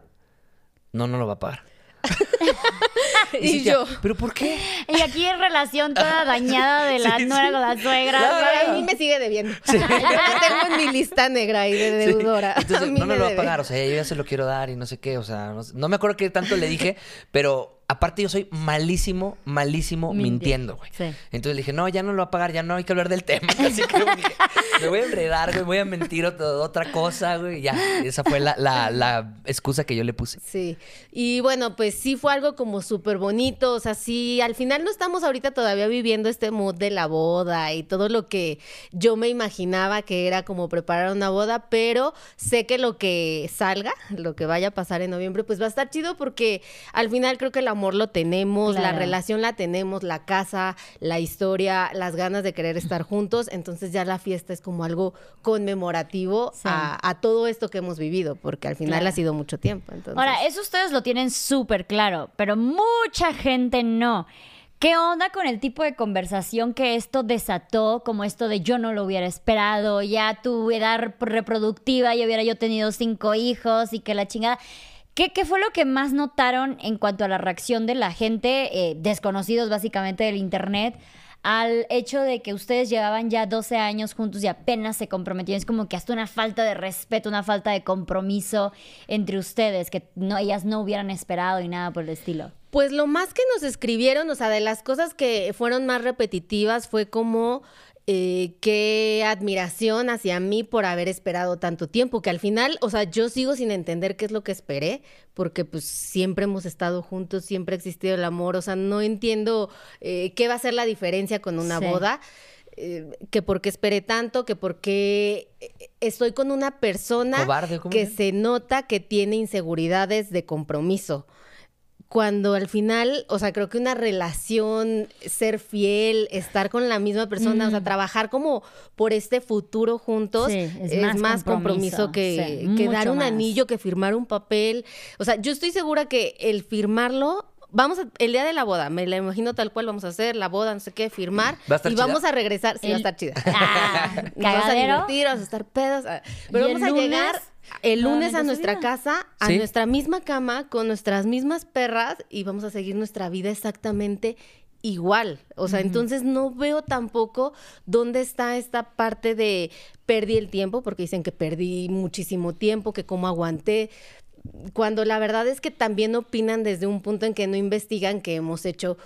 no, no lo va a pagar. y Cintia, yo, ¿pero por qué? Y aquí en relación toda dañada de la Sí, nuera sí. con la suegra. Claro. "Ay, a mí me sigue debiendo. yo lo tengo en mi lista negra ahí de Sí. deudora. Entonces, no me me lo va a pagar, o sea, yo ya se lo quiero dar y no sé qué, o sea, no, sé- no me acuerdo qué tanto le dije, pero aparte yo soy malísimo, malísimo Minti- mintiendo, güey. sí. Entonces le dije, no, ya no lo va a pagar, ya no hay que hablar del tema. Así que me dije, me voy a enredar, güey, voy a mentir ot- otra cosa, güey. Ya, esa fue la, la, la excusa que yo le puse. Sí, y bueno, pues sí fue algo como súper bonito, o sea, sí, al final no estamos ahorita todavía viviendo este mood de la boda y todo lo que yo me imaginaba que era como preparar una boda, pero sé que lo que salga, lo que vaya a pasar en noviembre, pues va a estar chido porque al final creo que el amor lo tenemos, la relación la tenemos, la casa, la historia, las ganas de querer estar juntos, entonces ya la fiesta es como algo conmemorativo Sí. a, a todo esto que hemos vivido, porque al final Claro. ha sido mucho tiempo. Entonces. Ahora, eso ustedes lo tienen súper claro, pero mucha gente no. ¿Qué onda con el tipo de conversación que esto desató, como esto de yo no lo hubiera esperado, ya tu edad reproductiva y hubiera yo tenido cinco hijos y que la chingada? ¿Qué, fue lo que más notaron en cuanto a la reacción de la gente, eh, desconocidos básicamente del Internet, al hecho de que ustedes llevaban ya 12 años juntos y apenas se comprometieron? Es como que hasta una falta de respeto, una falta de compromiso entre ustedes, que ellas no hubieran esperado y nada por el estilo. Pues lo más que nos escribieron, o sea, de las cosas que fueron más repetitivas fue como eh, qué admiración hacia mí por haber esperado tanto tiempo, que al final, o sea, yo sigo sin entender qué es lo que esperé, porque pues siempre hemos estado juntos, siempre ha existido el amor, o sea, no entiendo eh, qué va a ser la diferencia con una Sí. boda. eh, que por qué esperé tanto, que por qué eh, estoy con una persona Cobarde, ¿cómo que se nota que tiene inseguridades de compromiso cuando al final, o sea, creo que una relación, ser fiel, estar con la misma persona, o sea, trabajar como por este futuro juntos, Sí, es es, más más, compromiso, compromiso, que, sí, que dar un más. anillo, que firmar un papel. O sea, yo estoy segura que el firmarlo, vamos a- el día de la boda, me la imagino tal cual, vamos a hacer la boda, no sé qué, firmar, ¿Va a estar y chida? vamos a regresar, sí, va a estar chida. Ah, vamos a divertir, vamos a estar pedos. ah, Pero ¿Y el vamos a lunes? llegar el lunes a nuestra vida. casa, a Sí. nuestra misma cama, con nuestras mismas perras y vamos a seguir nuestra vida exactamente igual. O sea, entonces no veo tampoco dónde está esta parte de perdí el tiempo, porque dicen que perdí muchísimo tiempo, que cómo aguanté. Cuando la verdad es que también opinan desde un punto en que no investigan que hemos hecho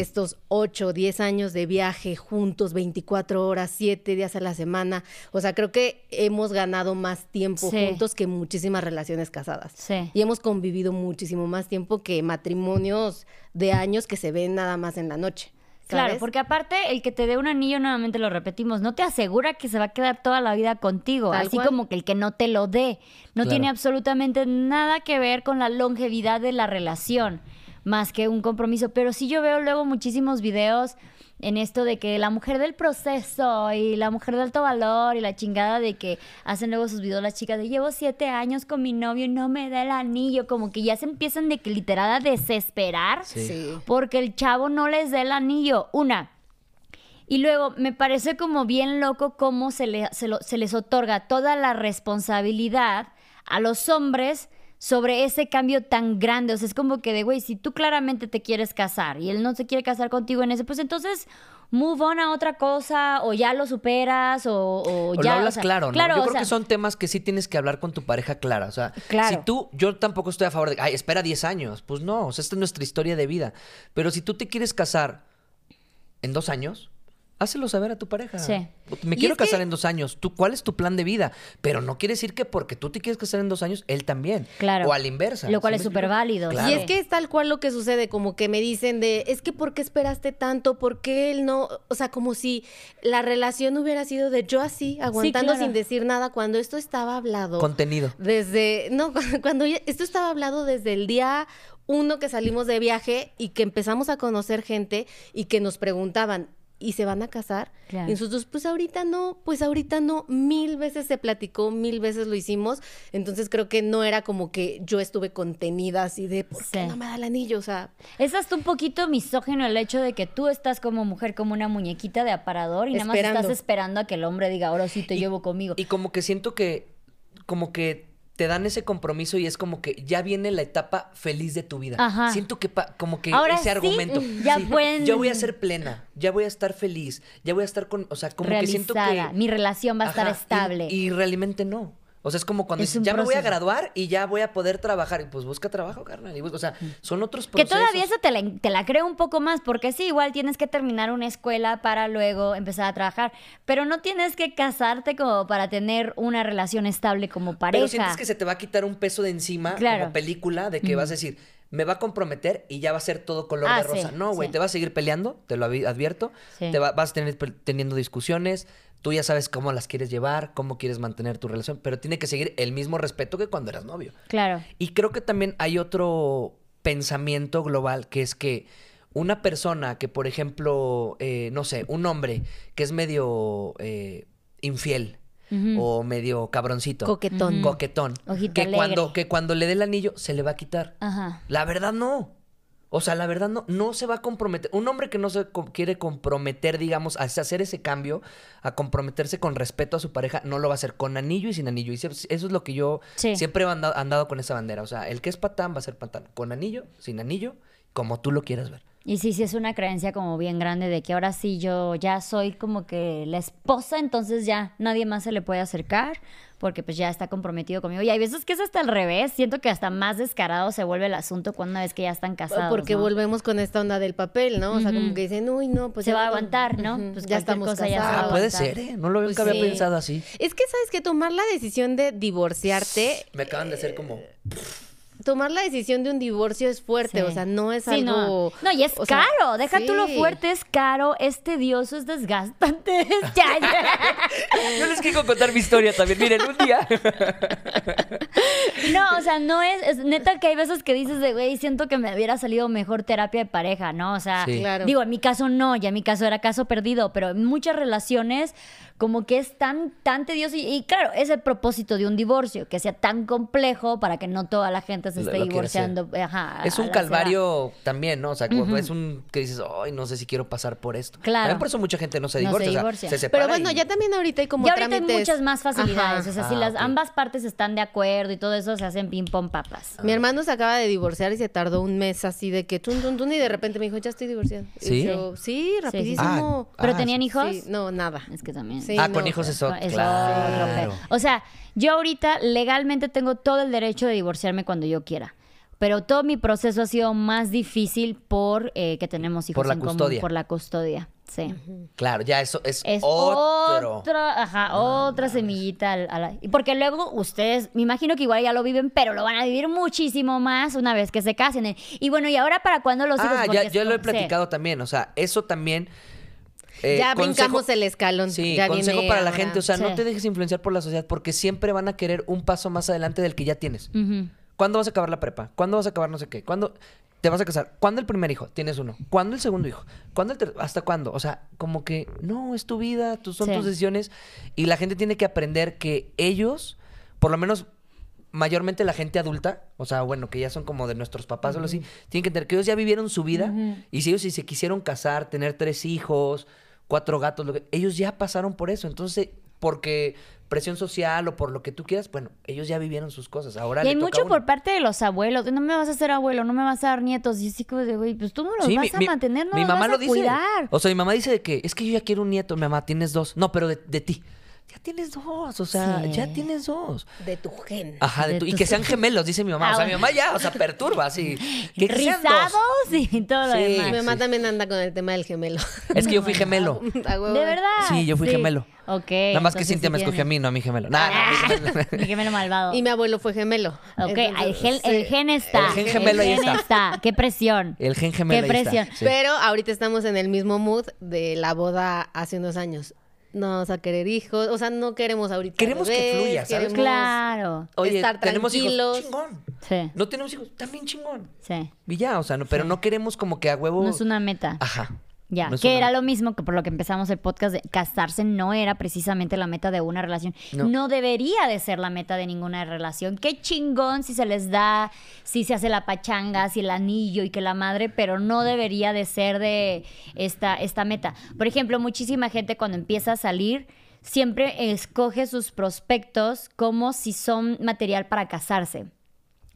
estos 8, 10 años de viaje juntos, 24 horas, 7 días a la semana. O sea, creo que hemos ganado más tiempo Sí. juntos que muchísimas relaciones casadas. Sí. Y hemos convivido muchísimo más tiempo que matrimonios de años que se ven nada más en la noche. Claro, porque aparte el que te dé un anillo, nuevamente lo repetimos, no te asegura que se va a quedar toda la vida contigo, Tal así cual. como que el que no te lo dé. No Claro. tiene absolutamente nada que ver con la longevidad de la relación, más que un compromiso. Pero sí yo veo luego muchísimos videos en esto de que la mujer del proceso y la mujer de alto valor y la chingada de que hacen luego sus videos las chicas de llevo siete años con mi novio y no me da el anillo, como que ya se empiezan de que literal a desesperar Sí. Porque el chavo no les da el anillo. Una. Y luego me parece como bien loco cómo se, le- se lo- se les otorga toda la responsabilidad a los hombres sobre ese cambio tan grande. O sea, es como que de, güey, si tú claramente te quieres casar y él no se quiere casar contigo en ese, pues entonces move on a otra cosa o ya lo superas o, o O ya. lo hablas o sea, claro, ¿no? Claro, Yo creo sea, que son temas que sí tienes que hablar con tu pareja clara. O sea, Claro. si tú, yo tampoco estoy a favor de, ay, espera 10 años. Pues no, o sea, esta es nuestra historia de vida. Pero si tú te quieres casar en dos años, hácelo saber a tu pareja. Sí. Me quiero que- casar en dos años. ¿Tú, ¿Cuál es tu plan de vida? Pero no quiere decir que porque tú te quieres casar en dos años, él también. Claro. O a la inversa. Lo cual ¿Sí es súper válido. Claro. Y es que es tal cual lo que sucede, como que me dicen de, es que ¿por qué esperaste tanto? ¿Por qué él no? O sea, como si la relación hubiera sido de yo así, aguantando claro. sin decir nada, cuando esto estaba hablado. Contenido. Desde, no, cuando ya- esto estaba hablado desde el día uno que salimos de viaje y que empezamos a conocer gente y que nos preguntaban, ¿y se van a casar? Claro. Y nosotros, pues ahorita no, pues ahorita no, mil veces se platicó, mil veces lo hicimos, entonces creo que no era como que yo estuve contenida así de, ¿por qué Sí. no me da el anillo? O sea, Es hasta un poquito misógino el hecho de que tú estás como mujer, como una muñequita de aparador y nada más estás esperando a que el hombre diga, ahora sí te llevo conmigo. Y como que siento que, como que te dan ese compromiso y es como que ya viene la etapa feliz de tu vida. Ajá. Siento que pa- como que Ahora ese sí, argumento. ya pueden- Ya voy a ser plena, ya voy a estar feliz, ya voy a estar con, o sea, como que siento que. Mi relación va a estar y- estable. Y, realmente no. O sea, es como cuando Es dices, ya me voy a graduar y ya voy a poder trabajar. Y pues busca trabajo, carnal. Y busca- o sea, son otros Que procesos. todavía esa te la, te la creo un poco más, porque sí, igual tienes que terminar una escuela para luego empezar a trabajar, pero no tienes que casarte como para tener una relación estable como pareja. Pero sientes que se te va a quitar un peso de encima Claro. como película de que vas a decir, me va a comprometer y ya va a ser todo color Ah, de rosa. sí, no, güey, sí. te vas a seguir peleando, te lo advierto. Sí. Te va- vas a tener pe- teniendo discusiones. Tú ya sabes cómo las quieres llevar, cómo quieres mantener tu relación, pero tiene que seguir el mismo respeto que cuando eras novio. Claro. Y creo que también hay otro pensamiento global que es que una persona que, por ejemplo, eh, no sé, un hombre que es medio eh, infiel o medio cabroncito, Coquetón. coquetón, Ojito que alegre. cuando, que cuando le dé el anillo se le va a quitar. Ajá. La verdad no. O sea, la verdad no, no se va a comprometer. Un hombre que no se co- quiere comprometer, digamos, a hacer ese cambio, a comprometerse con respeto a su pareja, no lo va a hacer con anillo y sin anillo. Y eso es lo que yo Sí. siempre he andado, andado con esa bandera. O sea, el que es patán va a ser patán. Con anillo, sin anillo, como tú lo quieras ver. Y sí, sí es una creencia como bien grande de que ahora sí yo ya soy como que la esposa, entonces ya nadie más se le puede acercar porque pues ya está comprometido conmigo. Y hay veces que es hasta al revés, siento que hasta más descarado se vuelve el asunto cuando una vez que ya están casados. Porque ¿no? volvemos con esta onda del papel, ¿no? O sea, como que dicen, uy, no, pues Se ya va a aguantar, ¿no? Pues ya estamos cosa ya se va a Ah, casados. puede ser, ¿eh? No lo Pues nunca sí. había pensado así. Es que, ¿sabes que Tomar la decisión de divorciarte, Me acaban de hacer como... tomar la decisión de un divorcio es fuerte, Sí. o sea, no es Sí, algo... No, y es o sea, caro. Deja tú lo fuerte, es caro, es tedioso, es desgastante. es- ya, ya. Yo les quiero contar mi historia también. Miren, un día... No, o sea, no es, es neta que hay veces que dices de, güey, siento que me hubiera salido mejor terapia de pareja, ¿no? O sea, Sí. Claro. digo, en mi caso no, ya en mi caso era caso perdido, pero en muchas relaciones como que es tan, tan tedioso y, y claro, es el propósito de un divorcio, que sea tan complejo para que no toda la gente se esté lo divorciando. ajá, Es un calvario también, ¿no? O sea, como es un que dices, ay, no sé si quiero pasar por esto. Claro. También por eso mucha gente no se No se divorcia. o sea, divorcia. se separa Pero bueno, y- ya también ahorita hay como Ya ahorita hay trámites. muchas más facilidades. Ajá. O sea, si Ah, las ambas partes están de acuerdo y todo eso, se hacen ping pong papas. Mi hermano se acaba de divorciar y se tardó un mes así de que tun, tun, tun, y de repente me dijo, ya estoy divorciado. Y ¿Sí? yo, sí, rapidísimo. Ah, ¿Pero ah, tenían hijos? Sí, no, nada. Es que también. Sí, Ah, no, con hijos es otro. Es claro. otro. O sea, yo ahorita legalmente tengo todo el derecho de divorciarme cuando yo quiera. Pero todo mi proceso ha sido más difícil por eh, que tenemos hijos Por la en común, custodia. por la custodia. Sí. Claro, ya eso es, Es otro. otra, ajá, otra semillita. al- a la- porque luego ustedes, me imagino que igual ya lo viven, pero lo van a vivir muchísimo más una vez que se casen. Y bueno, ¿y ahora para cuándo los hijos? Ah, ya, yo lo he sí. platicado también. O sea, eso también. Eh, ya consejo- brincamos el escalón. Sí, ya consejo viene para la gente. O sea, no te dejes influenciar por la sociedad porque siempre van a querer un paso más adelante del que ya tienes. Ujú. ¿Cuándo vas a acabar la prepa? ¿Cuándo vas a acabar no sé qué? ¿Cuándo te vas a casar? ¿Cuándo el primer hijo? Tienes uno. ¿Cuándo el segundo hijo? ¿Cuándo el ¿Hasta cuándo? O sea, como que no, es tu vida, tú, son Sí. tus decisiones. Y la gente tiene que aprender que ellos, por lo menos mayormente la gente adulta, o sea, bueno, que ya son como de nuestros papás o algo así, tienen que entender que ellos ya vivieron su vida. Y si ellos si se quisieron casar, tener tres hijos, cuatro gatos, lo que- ellos ya pasaron por eso. Entonces, porque presión social o por lo que tú quieras, bueno, ellos ya vivieron sus cosas. Ahora Y hay mucho uno. por parte de los abuelos. No me vas a hacer abuelo, no me vas a dar nietos. Y así como de, güey, pues tú no los Sí, vas mi- a mantener, no mi los mamá vas lo a dice. cuidar. O sea, mi mamá dice de que es que yo ya quiero un nieto, mi mamá, tienes dos. No, pero de, de ti. Ya tienes dos, o sea, Sí. ya tienes dos. De tu gen. Ajá, de De tu- y que sean gemelos, dice mi mamá. Ah, o sea, mi bueno. mamá ya, o sea, perturba, así. Que. Rizados y todo lo Sí. demás. Mi mamá Sí. también anda con el tema del gemelo. Es que yo fui gemelo. ¿De verdad? Sí, yo fui gemelo. Ok. Nada más que Cintia sí me escogió a mí, no a mi gemelo. Nah, no, Ah, mi gemelo malvado. Y mi abuelo fue gemelo. Ok, Entonces, el, gen, sí. el gen está. El gen gemelo ahí El gen está. Qué presión. El gen gemelo Qué ahí está, presión. sí. Pero ahorita estamos en el mismo mood de la boda hace unos años. No vamos a querer hijos, o sea, no queremos ahorita. Queremos que fluya, ¿sabes? queremos- Claro. Oye, estar tenemos tranquilos. hijos. Chingón. Sí. No tenemos hijos, también chingón. Sí. Y ya, o sea, no, pero no queremos como que a huevo. No es una meta. Ajá. Ya, No que una era lo mismo que por lo que empezamos el podcast de casarse no era precisamente la meta de una relación. No. No. debería de ser la meta de ninguna relación. Qué chingón si se les da, si se hace la pachanga, si el anillo y que la madre, pero no debería de ser de esta, esta meta. Por ejemplo, muchísima gente cuando empieza a salir siempre escoge sus prospectos como si son material para casarse.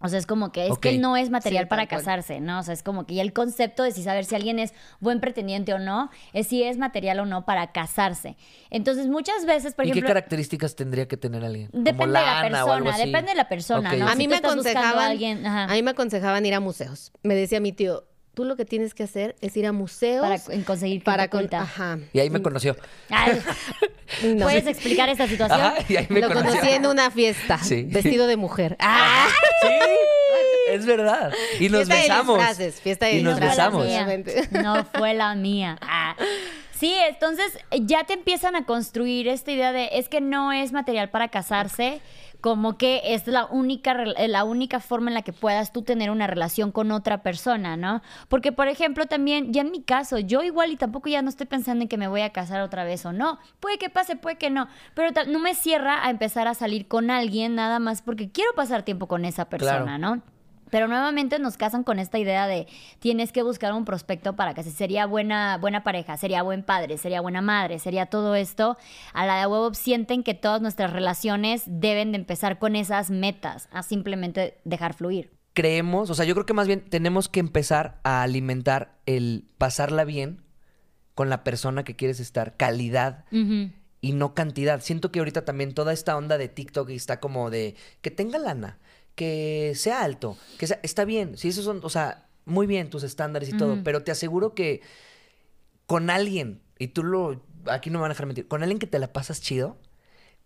O sea, es como que es que no es material Sí, para casarse, ¿no? O sea, es como que ya el concepto de si saber si alguien es buen pretendiente o no, es si es material o no para casarse. Entonces, muchas veces, por ¿Y qué ejemplo, características tendría que tener alguien? ¿Como Depende de la lana o algo persona, así? depende de la persona. ¿no? A mí me buscando a aconsejaban, alguien, ajá. a mí me aconsejaban ir a museos. Me decía mi tío, tú lo que tienes que hacer es ir a museos para con- conseguir para con- ajá. Y ahí me conoció. Ay, No. ¿Puedes explicar esta situación? Ajá, y ahí me Lo conoció. conocí en una fiesta, Sí. vestido de mujer. ¡Ah! Sí, es verdad. Y nos Fiesta de besamos. disfraces, fiesta de y nos no fue la besamos. No fue la mía. Ah. Sí, entonces ya te empiezan a construir esta idea de es que no es material para casarse, como que es la única eh, la única forma en la que puedas tú tener una relación con otra persona, ¿no? Porque por ejemplo, también ya en mi caso, yo igual y tampoco ya no estoy pensando en que me voy a casar otra vez o no. Puede que pase, puede que no, pero no me cierra a empezar a salir con alguien nada más porque quiero pasar tiempo con esa persona, Claro. ¿no? Pero nuevamente nos casan con esta idea de tienes que buscar un prospecto para que si sería buena, buena pareja, sería buen padre, sería buena madre, sería todo esto. A la de huevo sienten que todas nuestras relaciones deben de empezar con esas metas, a simplemente dejar fluir. Creemos, o sea, yo creo que más bien tenemos que empezar a alimentar el pasarla bien con la persona que quieres estar, calidad y no cantidad. Siento que ahorita también toda esta onda de TikTok está como de que tenga lana, que sea alto, que sea, está bien, si esos son, o sea, muy bien tus estándares y todo, pero te aseguro que con alguien, y tú lo, aquí no me van a dejar mentir, con alguien que te la pasas chido,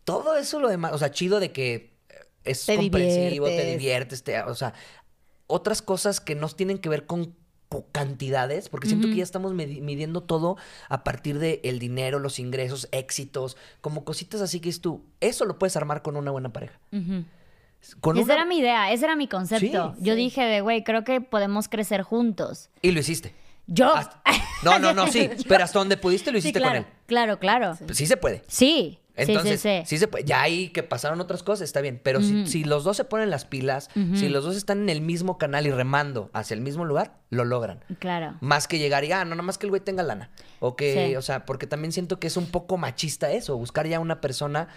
todo eso lo demás, o sea, chido de que eh, es Te comprensivo, te diviertes. diviertes, te- o sea, otras cosas que no tienen que ver con co- cantidades, porque siento que ya estamos midiendo todo a partir de el dinero, los ingresos, éxitos, como cositas así que es tú. Eso lo puedes armar con una buena pareja. Con Esa una- era mi idea, ese era mi concepto. Sí, Yo sí. dije de, güey, creo que podemos crecer juntos. Y lo hiciste. Yo. Hasta- No, no, no, sí. Pero hasta donde pudiste lo Sí, hiciste claro, con él. claro, claro. Pues sí se puede. Sí, Entonces, sí, sí, sí. se puede. Ya ahí que pasaron otras cosas, está bien. Pero si, los dos se ponen las pilas, si los dos están en el mismo canal y remando hacia el mismo lugar, lo logran. Claro. Más que llegar y, ah, no, nada más que el güey tenga lana. O que, o sea, porque también siento que es un poco machista eso, buscar ya una persona.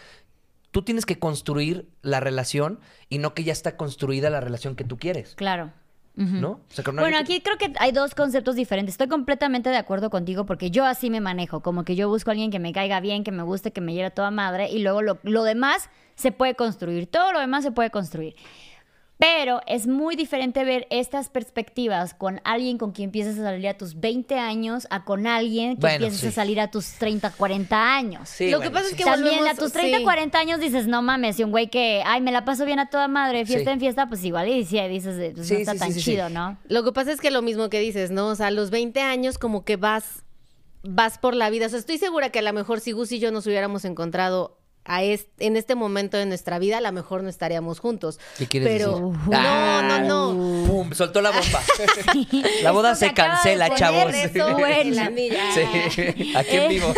Tú tienes que construir la relación y no que ya está construida la relación que tú quieres. Claro. ¿No? O sea, que no- Bueno, aquí creo que hay dos conceptos diferentes. Estoy completamente de acuerdo contigo porque yo así me manejo, como que yo busco a alguien que me caiga bien, que me guste, que me lleve a toda madre y luego lo, lo demás se puede construir, todo lo demás se puede construir. Pero es muy diferente ver estas perspectivas con alguien con quien empiezas a salir a tus 20 años a con alguien que Bueno, empiezas sí. a salir a tus 30, 40 años. Sí, Lo que pasa sí. es que También volvemos- a tus 30, sí. 40 años dices, no mames, y un güey que, ay, me la paso bien a toda madre, fiesta Sí. en fiesta, pues igual y sí, dices, pues Sí, no está sí, tan sí, sí, sí. chido, ¿no? Lo que pasa es que lo mismo que dices, ¿no? O sea, a los 20 años como que vas vas por la vida. O sea, estoy segura que a lo mejor si Gus y yo nos hubiéramos encontrado a est- en este momento de nuestra vida, a lo mejor no estaríamos juntos. ¿Qué quieres Pero decir? no, Ah, no, no. ¡Pum! Soltó la bomba. la boda se cancela, chavos. eso milla. Sí, aquí en Eh. vivo.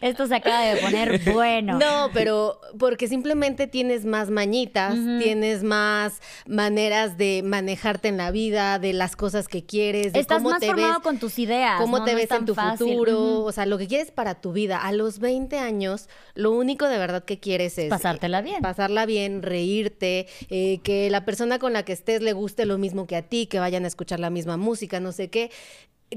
Esto se acaba de poner bueno. No, pero porque simplemente tienes más mañitas, tienes más maneras de manejarte en la vida, de las cosas que quieres, de Estás cómo más te formado ves. con tus ideas. cómo ¿no? te No es ves en tu fácil. futuro, o sea, lo que quieres para tu vida. A los 20 años, lo único de verdad que quieres es Pasártela eh, bien. pasarla bien, reírte, eh, que la persona con la que estés le guste lo mismo que a ti, que vayan a escuchar la misma música, no sé qué.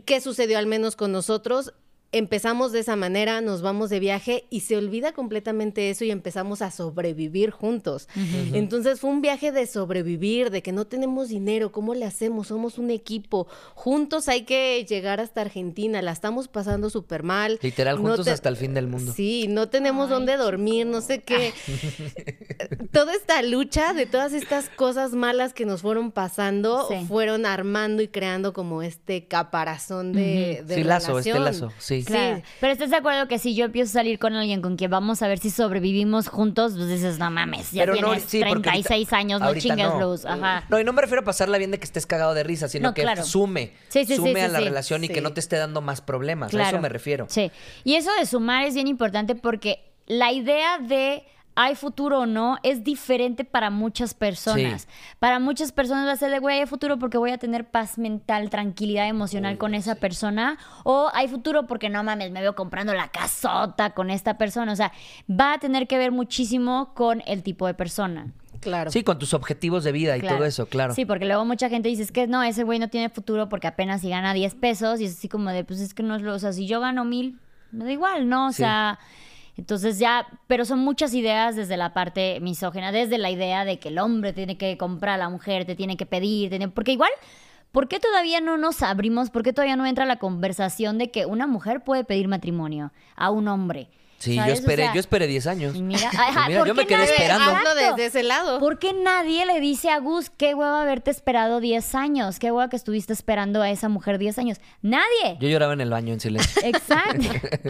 ¿Qué sucedió al menos con nosotros? Empezamos de esa manera, nos vamos de viaje y se olvida completamente eso y empezamos a sobrevivir juntos. Entonces fue un viaje de sobrevivir, de que no tenemos dinero, ¿cómo le hacemos? Somos un equipo. Juntos hay que llegar hasta Argentina, la estamos pasando súper mal. Literal, No juntos te- hasta el fin del mundo. Sí, no tenemos Ay, dónde dormir, no sé qué. Toda esta lucha de todas estas cosas malas que nos fueron pasando, Sí. fueron armando y creando como este caparazón de, de Sí, lazo, este lazo, sí. Claro. Sí. Pero estás de acuerdo que si yo empiezo a salir con alguien con quien vamos a ver si sobrevivimos juntos, pues dices, no mames, ya Pero no, tienes sí, porque 36 ahorita- años, no no. luz. Ajá. No, y no me refiero a pasarla bien de que estés cagado de risa, sino No, que claro. sume. Sí, sí, sí, sume a sí, la sí. relación y que Sí. no te esté dando más problemas. A eso me refiero. Sí. Y eso de sumar es bien importante porque la idea de hay futuro o no, es diferente para muchas personas. Para muchas personas va a ser de, güey, hay futuro porque voy a tener paz mental, tranquilidad emocional con esa persona. O hay futuro porque no mames, me veo comprando la casota con esta persona. O sea, va a tener que ver muchísimo con el tipo de persona. Claro. Sí, con tus objetivos de vida y Claro. todo eso, claro. Sí, porque luego mucha gente dice, es que no, ese güey no tiene futuro porque apenas si gana 10 pesos y es así como de, pues es que no es lo, o sea, si yo gano mil, me da igual, ¿no? O Sí. sea, entonces ya, pero son muchas ideas desde la parte misógena, desde la idea de que el hombre tiene que comprar a la mujer, te tiene que pedir, tiene- porque igual... ¿Por qué todavía no nos abrimos? ¿Por qué todavía no entra la conversación de que una mujer puede pedir matrimonio a un hombre? Sí, yo esperé, sea, yo esperé 10 años. Mira, Y ajá, mira, ¿por yo me quedé nadie- esperando. Exacto. desde ese lado. ¿Por qué nadie le dice a Gus qué hueva haberte esperado 10 años? ¿Qué hueva que estuviste esperando a esa mujer 10 años? Nadie. Yo lloraba en el baño en silencio. Exacto.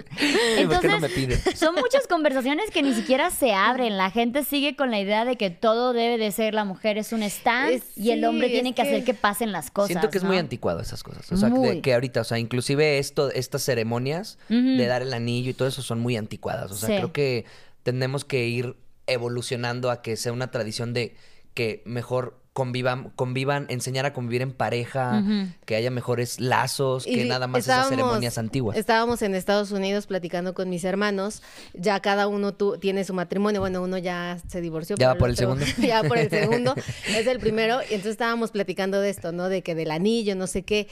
¿Por qué no me piden? son muchas conversaciones que ni siquiera se abren. La gente sigue con la idea de que todo debe de ser la mujer es un stand y el hombre sí, tiene que, que- hacer que pasen las cosas. Siento que es muy anticuado esas cosas. O sea, de que ahorita, o sea, inclusive esto, estas ceremonias de dar el anillo y todo eso son muy anticuadas. O sea, Sí. creo que tenemos que ir evolucionando a que sea una tradición de que mejor convivan, convivan, enseñar a convivir en pareja, que haya mejores lazos, que nada más esas ceremonias antiguas. Estábamos en Estados Unidos platicando con mis hermanos. Ya cada uno tu- tiene su matrimonio. Bueno, uno ya se divorció. Ya va por el otro- segundo. ya por el segundo. es el primero. Y entonces estábamos platicando de esto, ¿no? De que del anillo, no sé qué.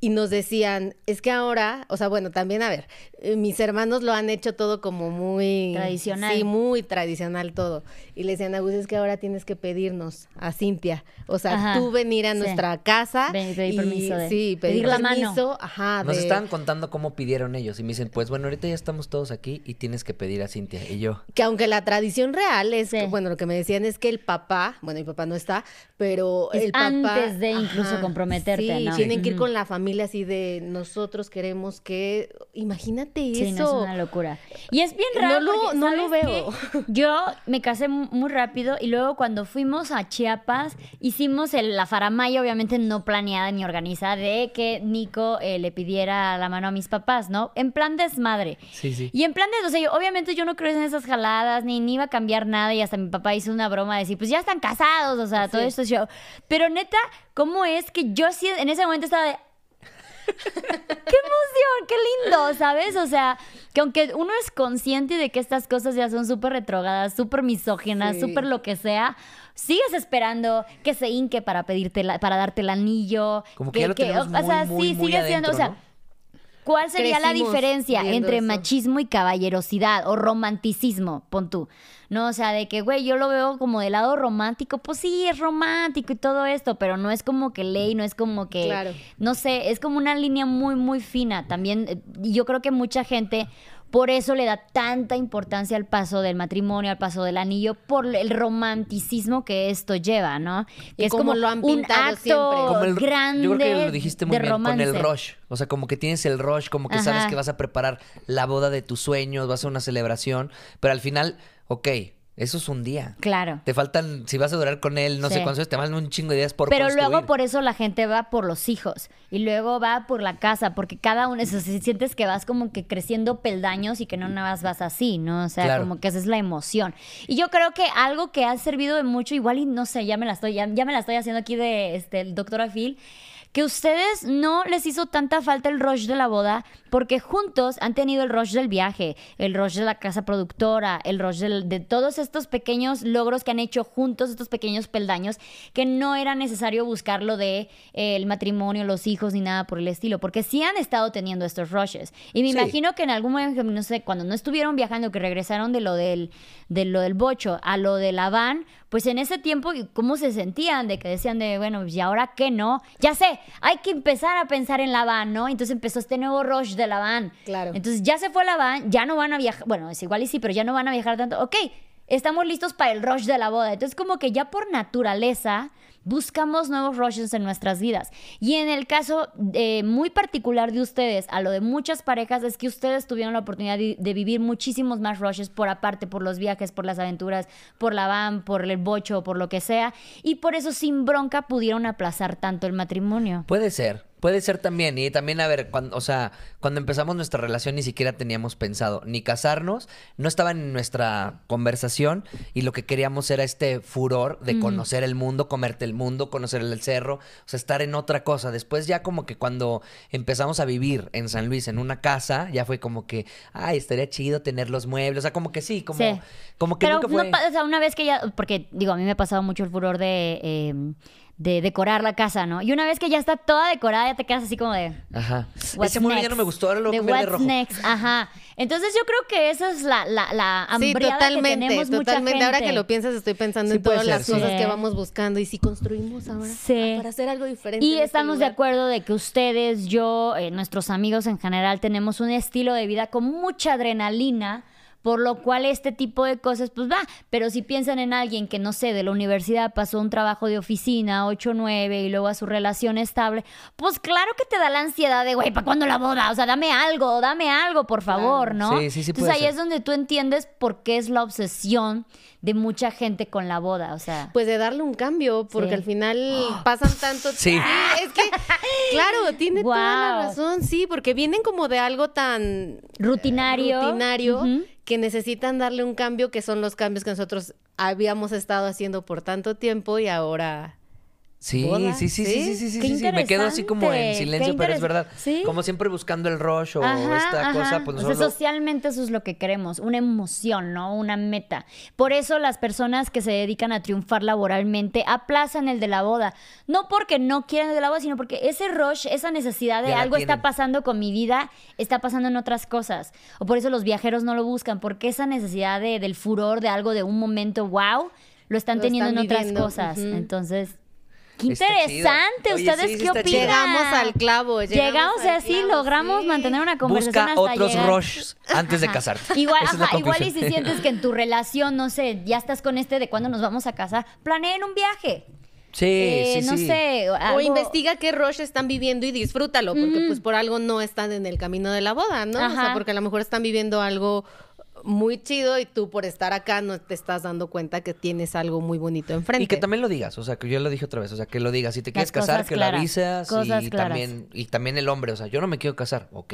Y nos decían, es que ahora, o sea, bueno, también, a ver, eh, mis hermanos lo han hecho todo como muy... Tradicional. Sí, muy tradicional todo. Y le decían a Gus, es que ahora tienes que pedirnos a Cintia. O sea, Ajá. tú venir a Sí. nuestra casa. Ven pedir y- permiso de- Sí, pedir, pedir la mano. permiso, Ajá, Nos de- estaban contando cómo pidieron ellos y me dicen, pues bueno, ahorita ya estamos todos aquí y tienes que pedir a Cintia. Y yo, Que aunque la tradición real es, Sí. que, bueno, lo que me decían es que el papá, bueno, mi papá no está, pero Es el papá... antes de incluso comprometerte, Sí, ¿no? tienen que ir con la familia así de nosotros queremos que... Imagínate Sí, no, eso. es una locura. Y es bien No raro. lo- porque, no lo ¿sabes veo. qué? Yo me casé mu- muy rápido y luego cuando fuimos a Chiapas hicimos el- la faramaya, obviamente no planeada ni organizada, de que Nico eh, le pidiera la mano a mis papás, ¿no? En plan desmadre. Sí, sí. Y en plan de, o sea, yo- obviamente yo no creo en esas jaladas, ni, ni iba a cambiar nada, y hasta mi papá hizo una broma de decir, pues ya están casados, o sea, todo esto es show. Pero neta, ¿cómo es que yo sí en ese momento estaba de, ¡Qué emoción! ¡Qué lindo! ¿Sabes? O sea, que aunque uno es consciente de que estas cosas ya son súper retrogadas, súper misóginas, Sí. súper lo que sea, sigues esperando que se hinque para pedirte la- para darte el anillo. Como que ya lo tenemos o sea, muy, sí, muy sigue siendo, o sea, ¿Cuál sería la diferencia entre eso. machismo y caballerosidad o romanticismo? Pon tú. No, o sea, de que, güey, yo lo veo como del lado romántico. Pues sí, es romántico y todo esto, pero no es como que ley, no es como que. Claro. No sé, es como una línea muy, muy fina. También, eh, y yo creo que mucha gente. Por eso le da tanta importancia al paso del matrimonio, al paso del anillo, por el romanticismo que esto lleva, ¿no? Que Y es como como lo han un pintado acto siempre. Como el, grande yo creo que lo dijiste muy de bien, con el romance. rush. O sea, como que tienes el rush, como que sabes que vas a preparar la boda de tus sueños, vas a una celebración, pero al final, ok, eso es un día. Claro. Te faltan, si vas a durar con él, no Sí. sé cuántos, te mandan un chingo de ideas por Pero construir. luego por eso la gente va por los hijos y luego va por la casa, porque cada uno, eso, si sientes que vas como que creciendo peldaños y que no nada más vas así, ¿no? O sea, Claro. como que esa es la emoción. Y yo creo que algo que ha servido de mucho, igual y no sé, ya me la estoy, ya, ya me la estoy haciendo aquí de este el doctor Afil, que ustedes no les hizo tanta falta el rush de la boda porque juntos han tenido el rush del viaje, el rush de la casa productora, el rush del- de todos estos pequeños logros que han hecho juntos, estos pequeños peldaños, que no era necesario buscarlo de eh, el matrimonio, los hijos ni nada por el estilo, porque sí han estado teniendo estos rushes. Y me Sí. imagino que en algún momento, no sé, cuando no estuvieron viajando, que regresaron de lo del, de lo del bocho a lo de la van, pues en ese tiempo, ¿cómo se sentían? De que decían de, bueno, ¿y ahora qué no? Ya sé, hay que empezar a pensar en la van, ¿no? Entonces empezó este nuevo rush de la van. Claro. Entonces ya se fue la van, ya no van a viajar, bueno, es igual y sí, pero ya no van a viajar tanto. Ok, estamos listos para el rush de la boda. Entonces como que ya por naturaleza buscamos nuevos rushes en nuestras vidas. Y en el caso eh, muy particular de ustedes, a lo de muchas parejas, es que ustedes tuvieron la oportunidad de, de vivir muchísimos más rushes por aparte, por los viajes, por las aventuras, por la van, por el bocho, por lo que sea. Y por eso sin bronca pudieron aplazar tanto el matrimonio. Puede ser, Puede ser también, y también, a ver, cuando, o sea, cuando empezamos nuestra relación ni siquiera teníamos pensado ni casarnos, no estaba en nuestra conversación y lo que queríamos era este furor de conocer el mundo, comerte el mundo, conocer el cerro, o sea, estar en otra cosa. Después ya como que cuando empezamos a vivir en San Luis en una casa, ya fue como que, ay, estaría chido tener los muebles, o sea, como que sí, como, Sí. como que Pero nunca no fue... pa- o sea, una vez que ya, porque digo, a mí me ha pasado mucho el furor de, eh, de decorar la casa, ¿no? Y una vez que ya está toda decorada, ya te quedas así como de... Ajá. What's Ese mueble ya no me gustó, ahora lo voy De what's rojo. next, ajá. Entonces yo creo que esa es la, la, la Sí, hambriada que totalmente, tenemos mucha totalmente. Ahora que gente. lo piensas, estoy pensando Sí en todas las sí. cosas que vamos buscando y si construimos ahora Sí. ah, para hacer algo diferente. Y este estamos de acuerdo de que ustedes, yo, eh, nuestros amigos en general, tenemos un estilo de vida con mucha adrenalina, por lo cual este tipo de cosas, pues va. Pero si piensan en alguien que, no sé, de la universidad pasó un trabajo de oficina, 8 9, y luego a su relación estable, pues claro que te da la ansiedad de, güey, ¿para cuándo la boda? O sea, dame algo, dame algo, por favor, ¿no? Sí, sí, sí Entonces ahí ser. es donde tú entiendes por qué es la obsesión de mucha gente con la boda, o sea... Pues de darle un cambio, porque Sí. al final pasan tanto Sí. es que, claro, tiene toda la razón, sí, porque vienen como de algo tan Rutinario. rutinario Ujú. Que necesitan darle un cambio, que son los cambios que nosotros habíamos estado haciendo por tanto tiempo y ahora Sí, sí, sí, sí, ¿sí? sí, sí, sí, sí. Me quedo así como en silencio, pero es verdad. Sí. Como siempre buscando el rush o Ajá, esta ajá. cosa, pues O sea, nosotros... socialmente eso es lo que queremos, una emoción, ¿no? Una meta. Por eso las personas que se dedican a triunfar laboralmente aplazan el de la boda. No porque no quieran el de la boda, sino porque ese rush, esa necesidad de Ya algo está pasando con mi vida, está pasando en otras cosas. O por eso los viajeros no lo buscan, porque esa necesidad de, del furor, de algo, de un momento wow, lo están Lo teniendo están en otras viviendo, cosas. Entonces... Qué Está chido. interesante, Oye, ¿ustedes sí, sí qué opinan? llegamos al clavo. Llegamos, Llegamos al así clavo, logramos sí. mantener una conversación Busca hasta otros llegar. rushs antes de casarte. Igual, ajá, igual y si sientes que en tu relación, no sé, ya estás con este de cuándo nos vamos a casar, planeen un viaje. Sí, Eh, sí, no sí. sé, O investiga qué rush están viviendo y disfrútalo, porque pues por algo no están en el camino de la boda, ¿no? O Ajá. sea, porque a lo mejor están viviendo algo muy chido y tú por estar acá no te estás dando cuenta que tienes algo muy bonito enfrente. Y que también lo digas, o sea, que yo lo dije otra vez, o sea, que lo digas. Si te quieres casar, que lo avisas. cosas y claras. también, y también el hombre, o sea, yo no me quiero casar. Ok,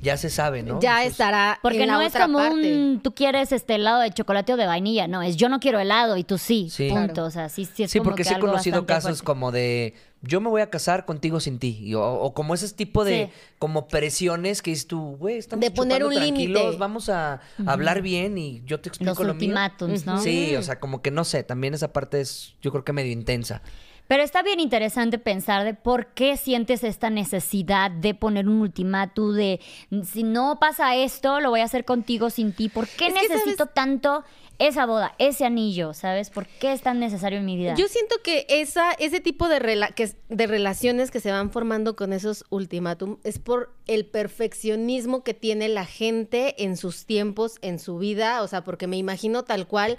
ya se sabe, ¿no? ya es- estará Porque en la no es otra como parte. un, tú quieres este helado de chocolate o de vainilla, no, es yo no quiero helado y tú sí, Sí. punto. Claro. O sea, sí, sí es Sí, como porque que sí he conocido casos fuerte. como de yo me voy a casar contigo sin ti. y- o, o como ese tipo de Sí. como presiones que dices tú, güey, estamos De poner un límite. tranquilos, vamos a hablar bien y yo te explico Los lo mío. ultimátums, ¿no? Sí, o sea, como que no sé, también esa parte es yo creo que medio intensa. Pero está bien interesante pensar de por qué sientes esta necesidad de poner un ultimátum de si no pasa esto, lo voy a hacer contigo sin ti. ¿Por qué Es que, necesito tanto esa boda, ese anillo? ¿Sabes? ¿Por qué es tan necesario en mi vida? Yo siento que esa, ese tipo de, rela- que, de relaciones que se van formando con esos ultimátum es por el perfeccionismo que tiene la gente en sus tiempos, en su vida. O sea, porque me imagino tal cual,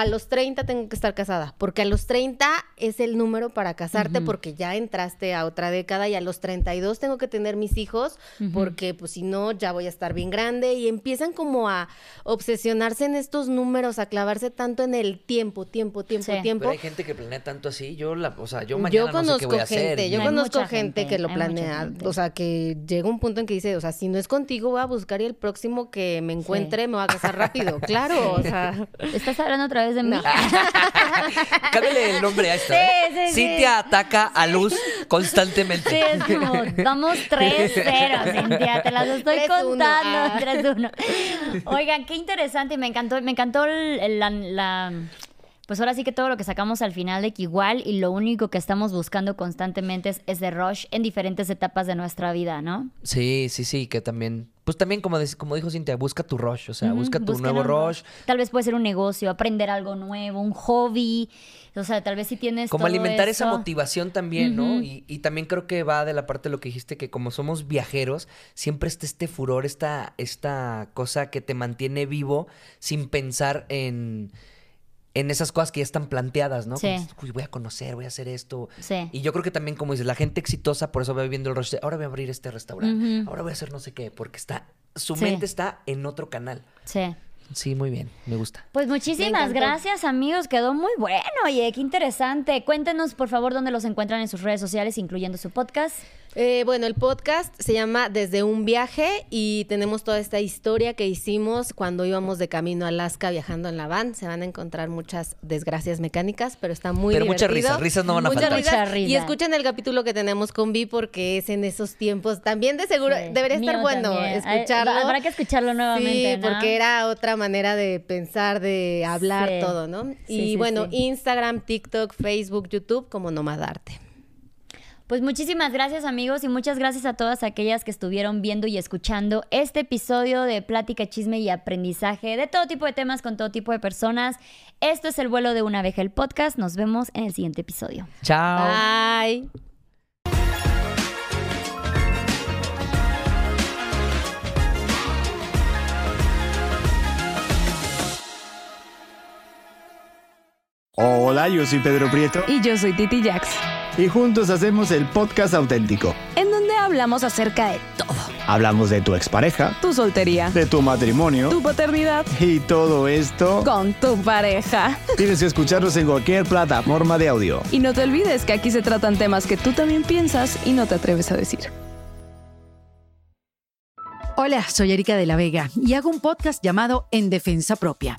a los 30 tengo que estar casada, porque a los 30 es el número para casarte, porque ya entraste a otra década y a los 32 tengo que tener mis hijos, porque pues si no, ya voy a estar bien grande. Y empiezan como a obsesionarse en estos números, a clavarse tanto en el tiempo, tiempo, tiempo, Sí. tiempo. Pero hay gente que planea tanto así, yo la, o sea, yo Yo mañana no sé qué conozco voy a gente, yo Hay conozco gente, gente, que lo planea, o sea, que llega un punto en que dice, o sea, si no es contigo voy a buscar y el próximo que me encuentre me va a casar rápido, claro, o sea, ¿Estás hablando otra vez de mí? No. Cámbiale el nombre a esto. Sí, ¿eh? sí, sí. Cintia ataca a Luz constantemente. Sí, es como, vamos 3-0, Cintia, te las estoy 3-1, contando, ah. 3-1. Oigan, qué interesante, me encantó, me encantó el- el- la, la- pues ahora sí que todo lo que sacamos al final de que igual y lo único que estamos buscando constantemente es ese rush en diferentes etapas de nuestra vida, ¿no? Sí, sí, sí, que también, pues también como, como dijo Cintia, busca tu rush, o sea, busca tu nuevo rush. Tal vez puede ser un negocio, aprender algo nuevo, un hobby. O sea, tal vez si tienes Como todo alimentar esa motivación también, ¿no? Y también creo que va de la parte de lo que dijiste, que como somos viajeros, siempre está este furor, esta, esta cosa que te mantiene vivo sin pensar en, en esas cosas que ya están planteadas, ¿no? Sí. Dices, "Uy, voy a conocer, voy a hacer esto. Sí. Y yo creo que también, como dices, la gente exitosa por eso va viviendo el rush de, ahora voy a abrir este restaurante, ahora voy a hacer no sé qué, porque está, su Sí. mente está en otro canal. Sí. Sí, muy bien, me gusta. Pues muchísimas gracias, amigos. Quedó muy bueno. Oye, qué interesante. Cuéntenos, por favor, dónde los encuentran en sus redes sociales, incluyendo su podcast. Eh, bueno, el podcast se llama Desde un viaje y tenemos toda esta historia que hicimos cuando íbamos de camino a Alaska viajando en la van. Se van a encontrar muchas desgracias mecánicas, pero está muy Pero muchas risas, risas no van a Muchas faltar. risas. Mucha risa. Y escuchen el capítulo que tenemos con Vi porque es en esos tiempos. También de seguro Sí, debería estar mío bueno también. Ay, escucharlo. habrá que escucharlo nuevamente, Sí, ¿no? porque era otra manera de pensar, de hablar Sí. todo, ¿no? Sí, y sí, bueno, sí. Instagram, TikTok, Facebook, YouTube como Nomadarte. Pues muchísimas gracias amigos y muchas gracias a todas aquellas que estuvieron viendo y escuchando este episodio de Plática, Chisme y Aprendizaje de todo tipo de temas con todo tipo de personas. Esto es el vuelo de una abeja, el podcast. Nos vemos en el siguiente episodio. Chao. Bye. Hola, yo soy Pedro Prieto Y yo soy Titi Jax, y juntos hacemos el podcast auténtico. en donde hablamos acerca de todo. Hablamos de tu expareja, Tu soltería, de tu matrimonio tu paternidad, y todo esto con tu pareja. tienes que escucharnos en cualquier plataforma de audio. Y no te olvides que aquí se tratan temas que tú también piensas y no te atreves a decir. Hola, soy Erika de la Vega y hago un podcast llamado En Defensa Propia,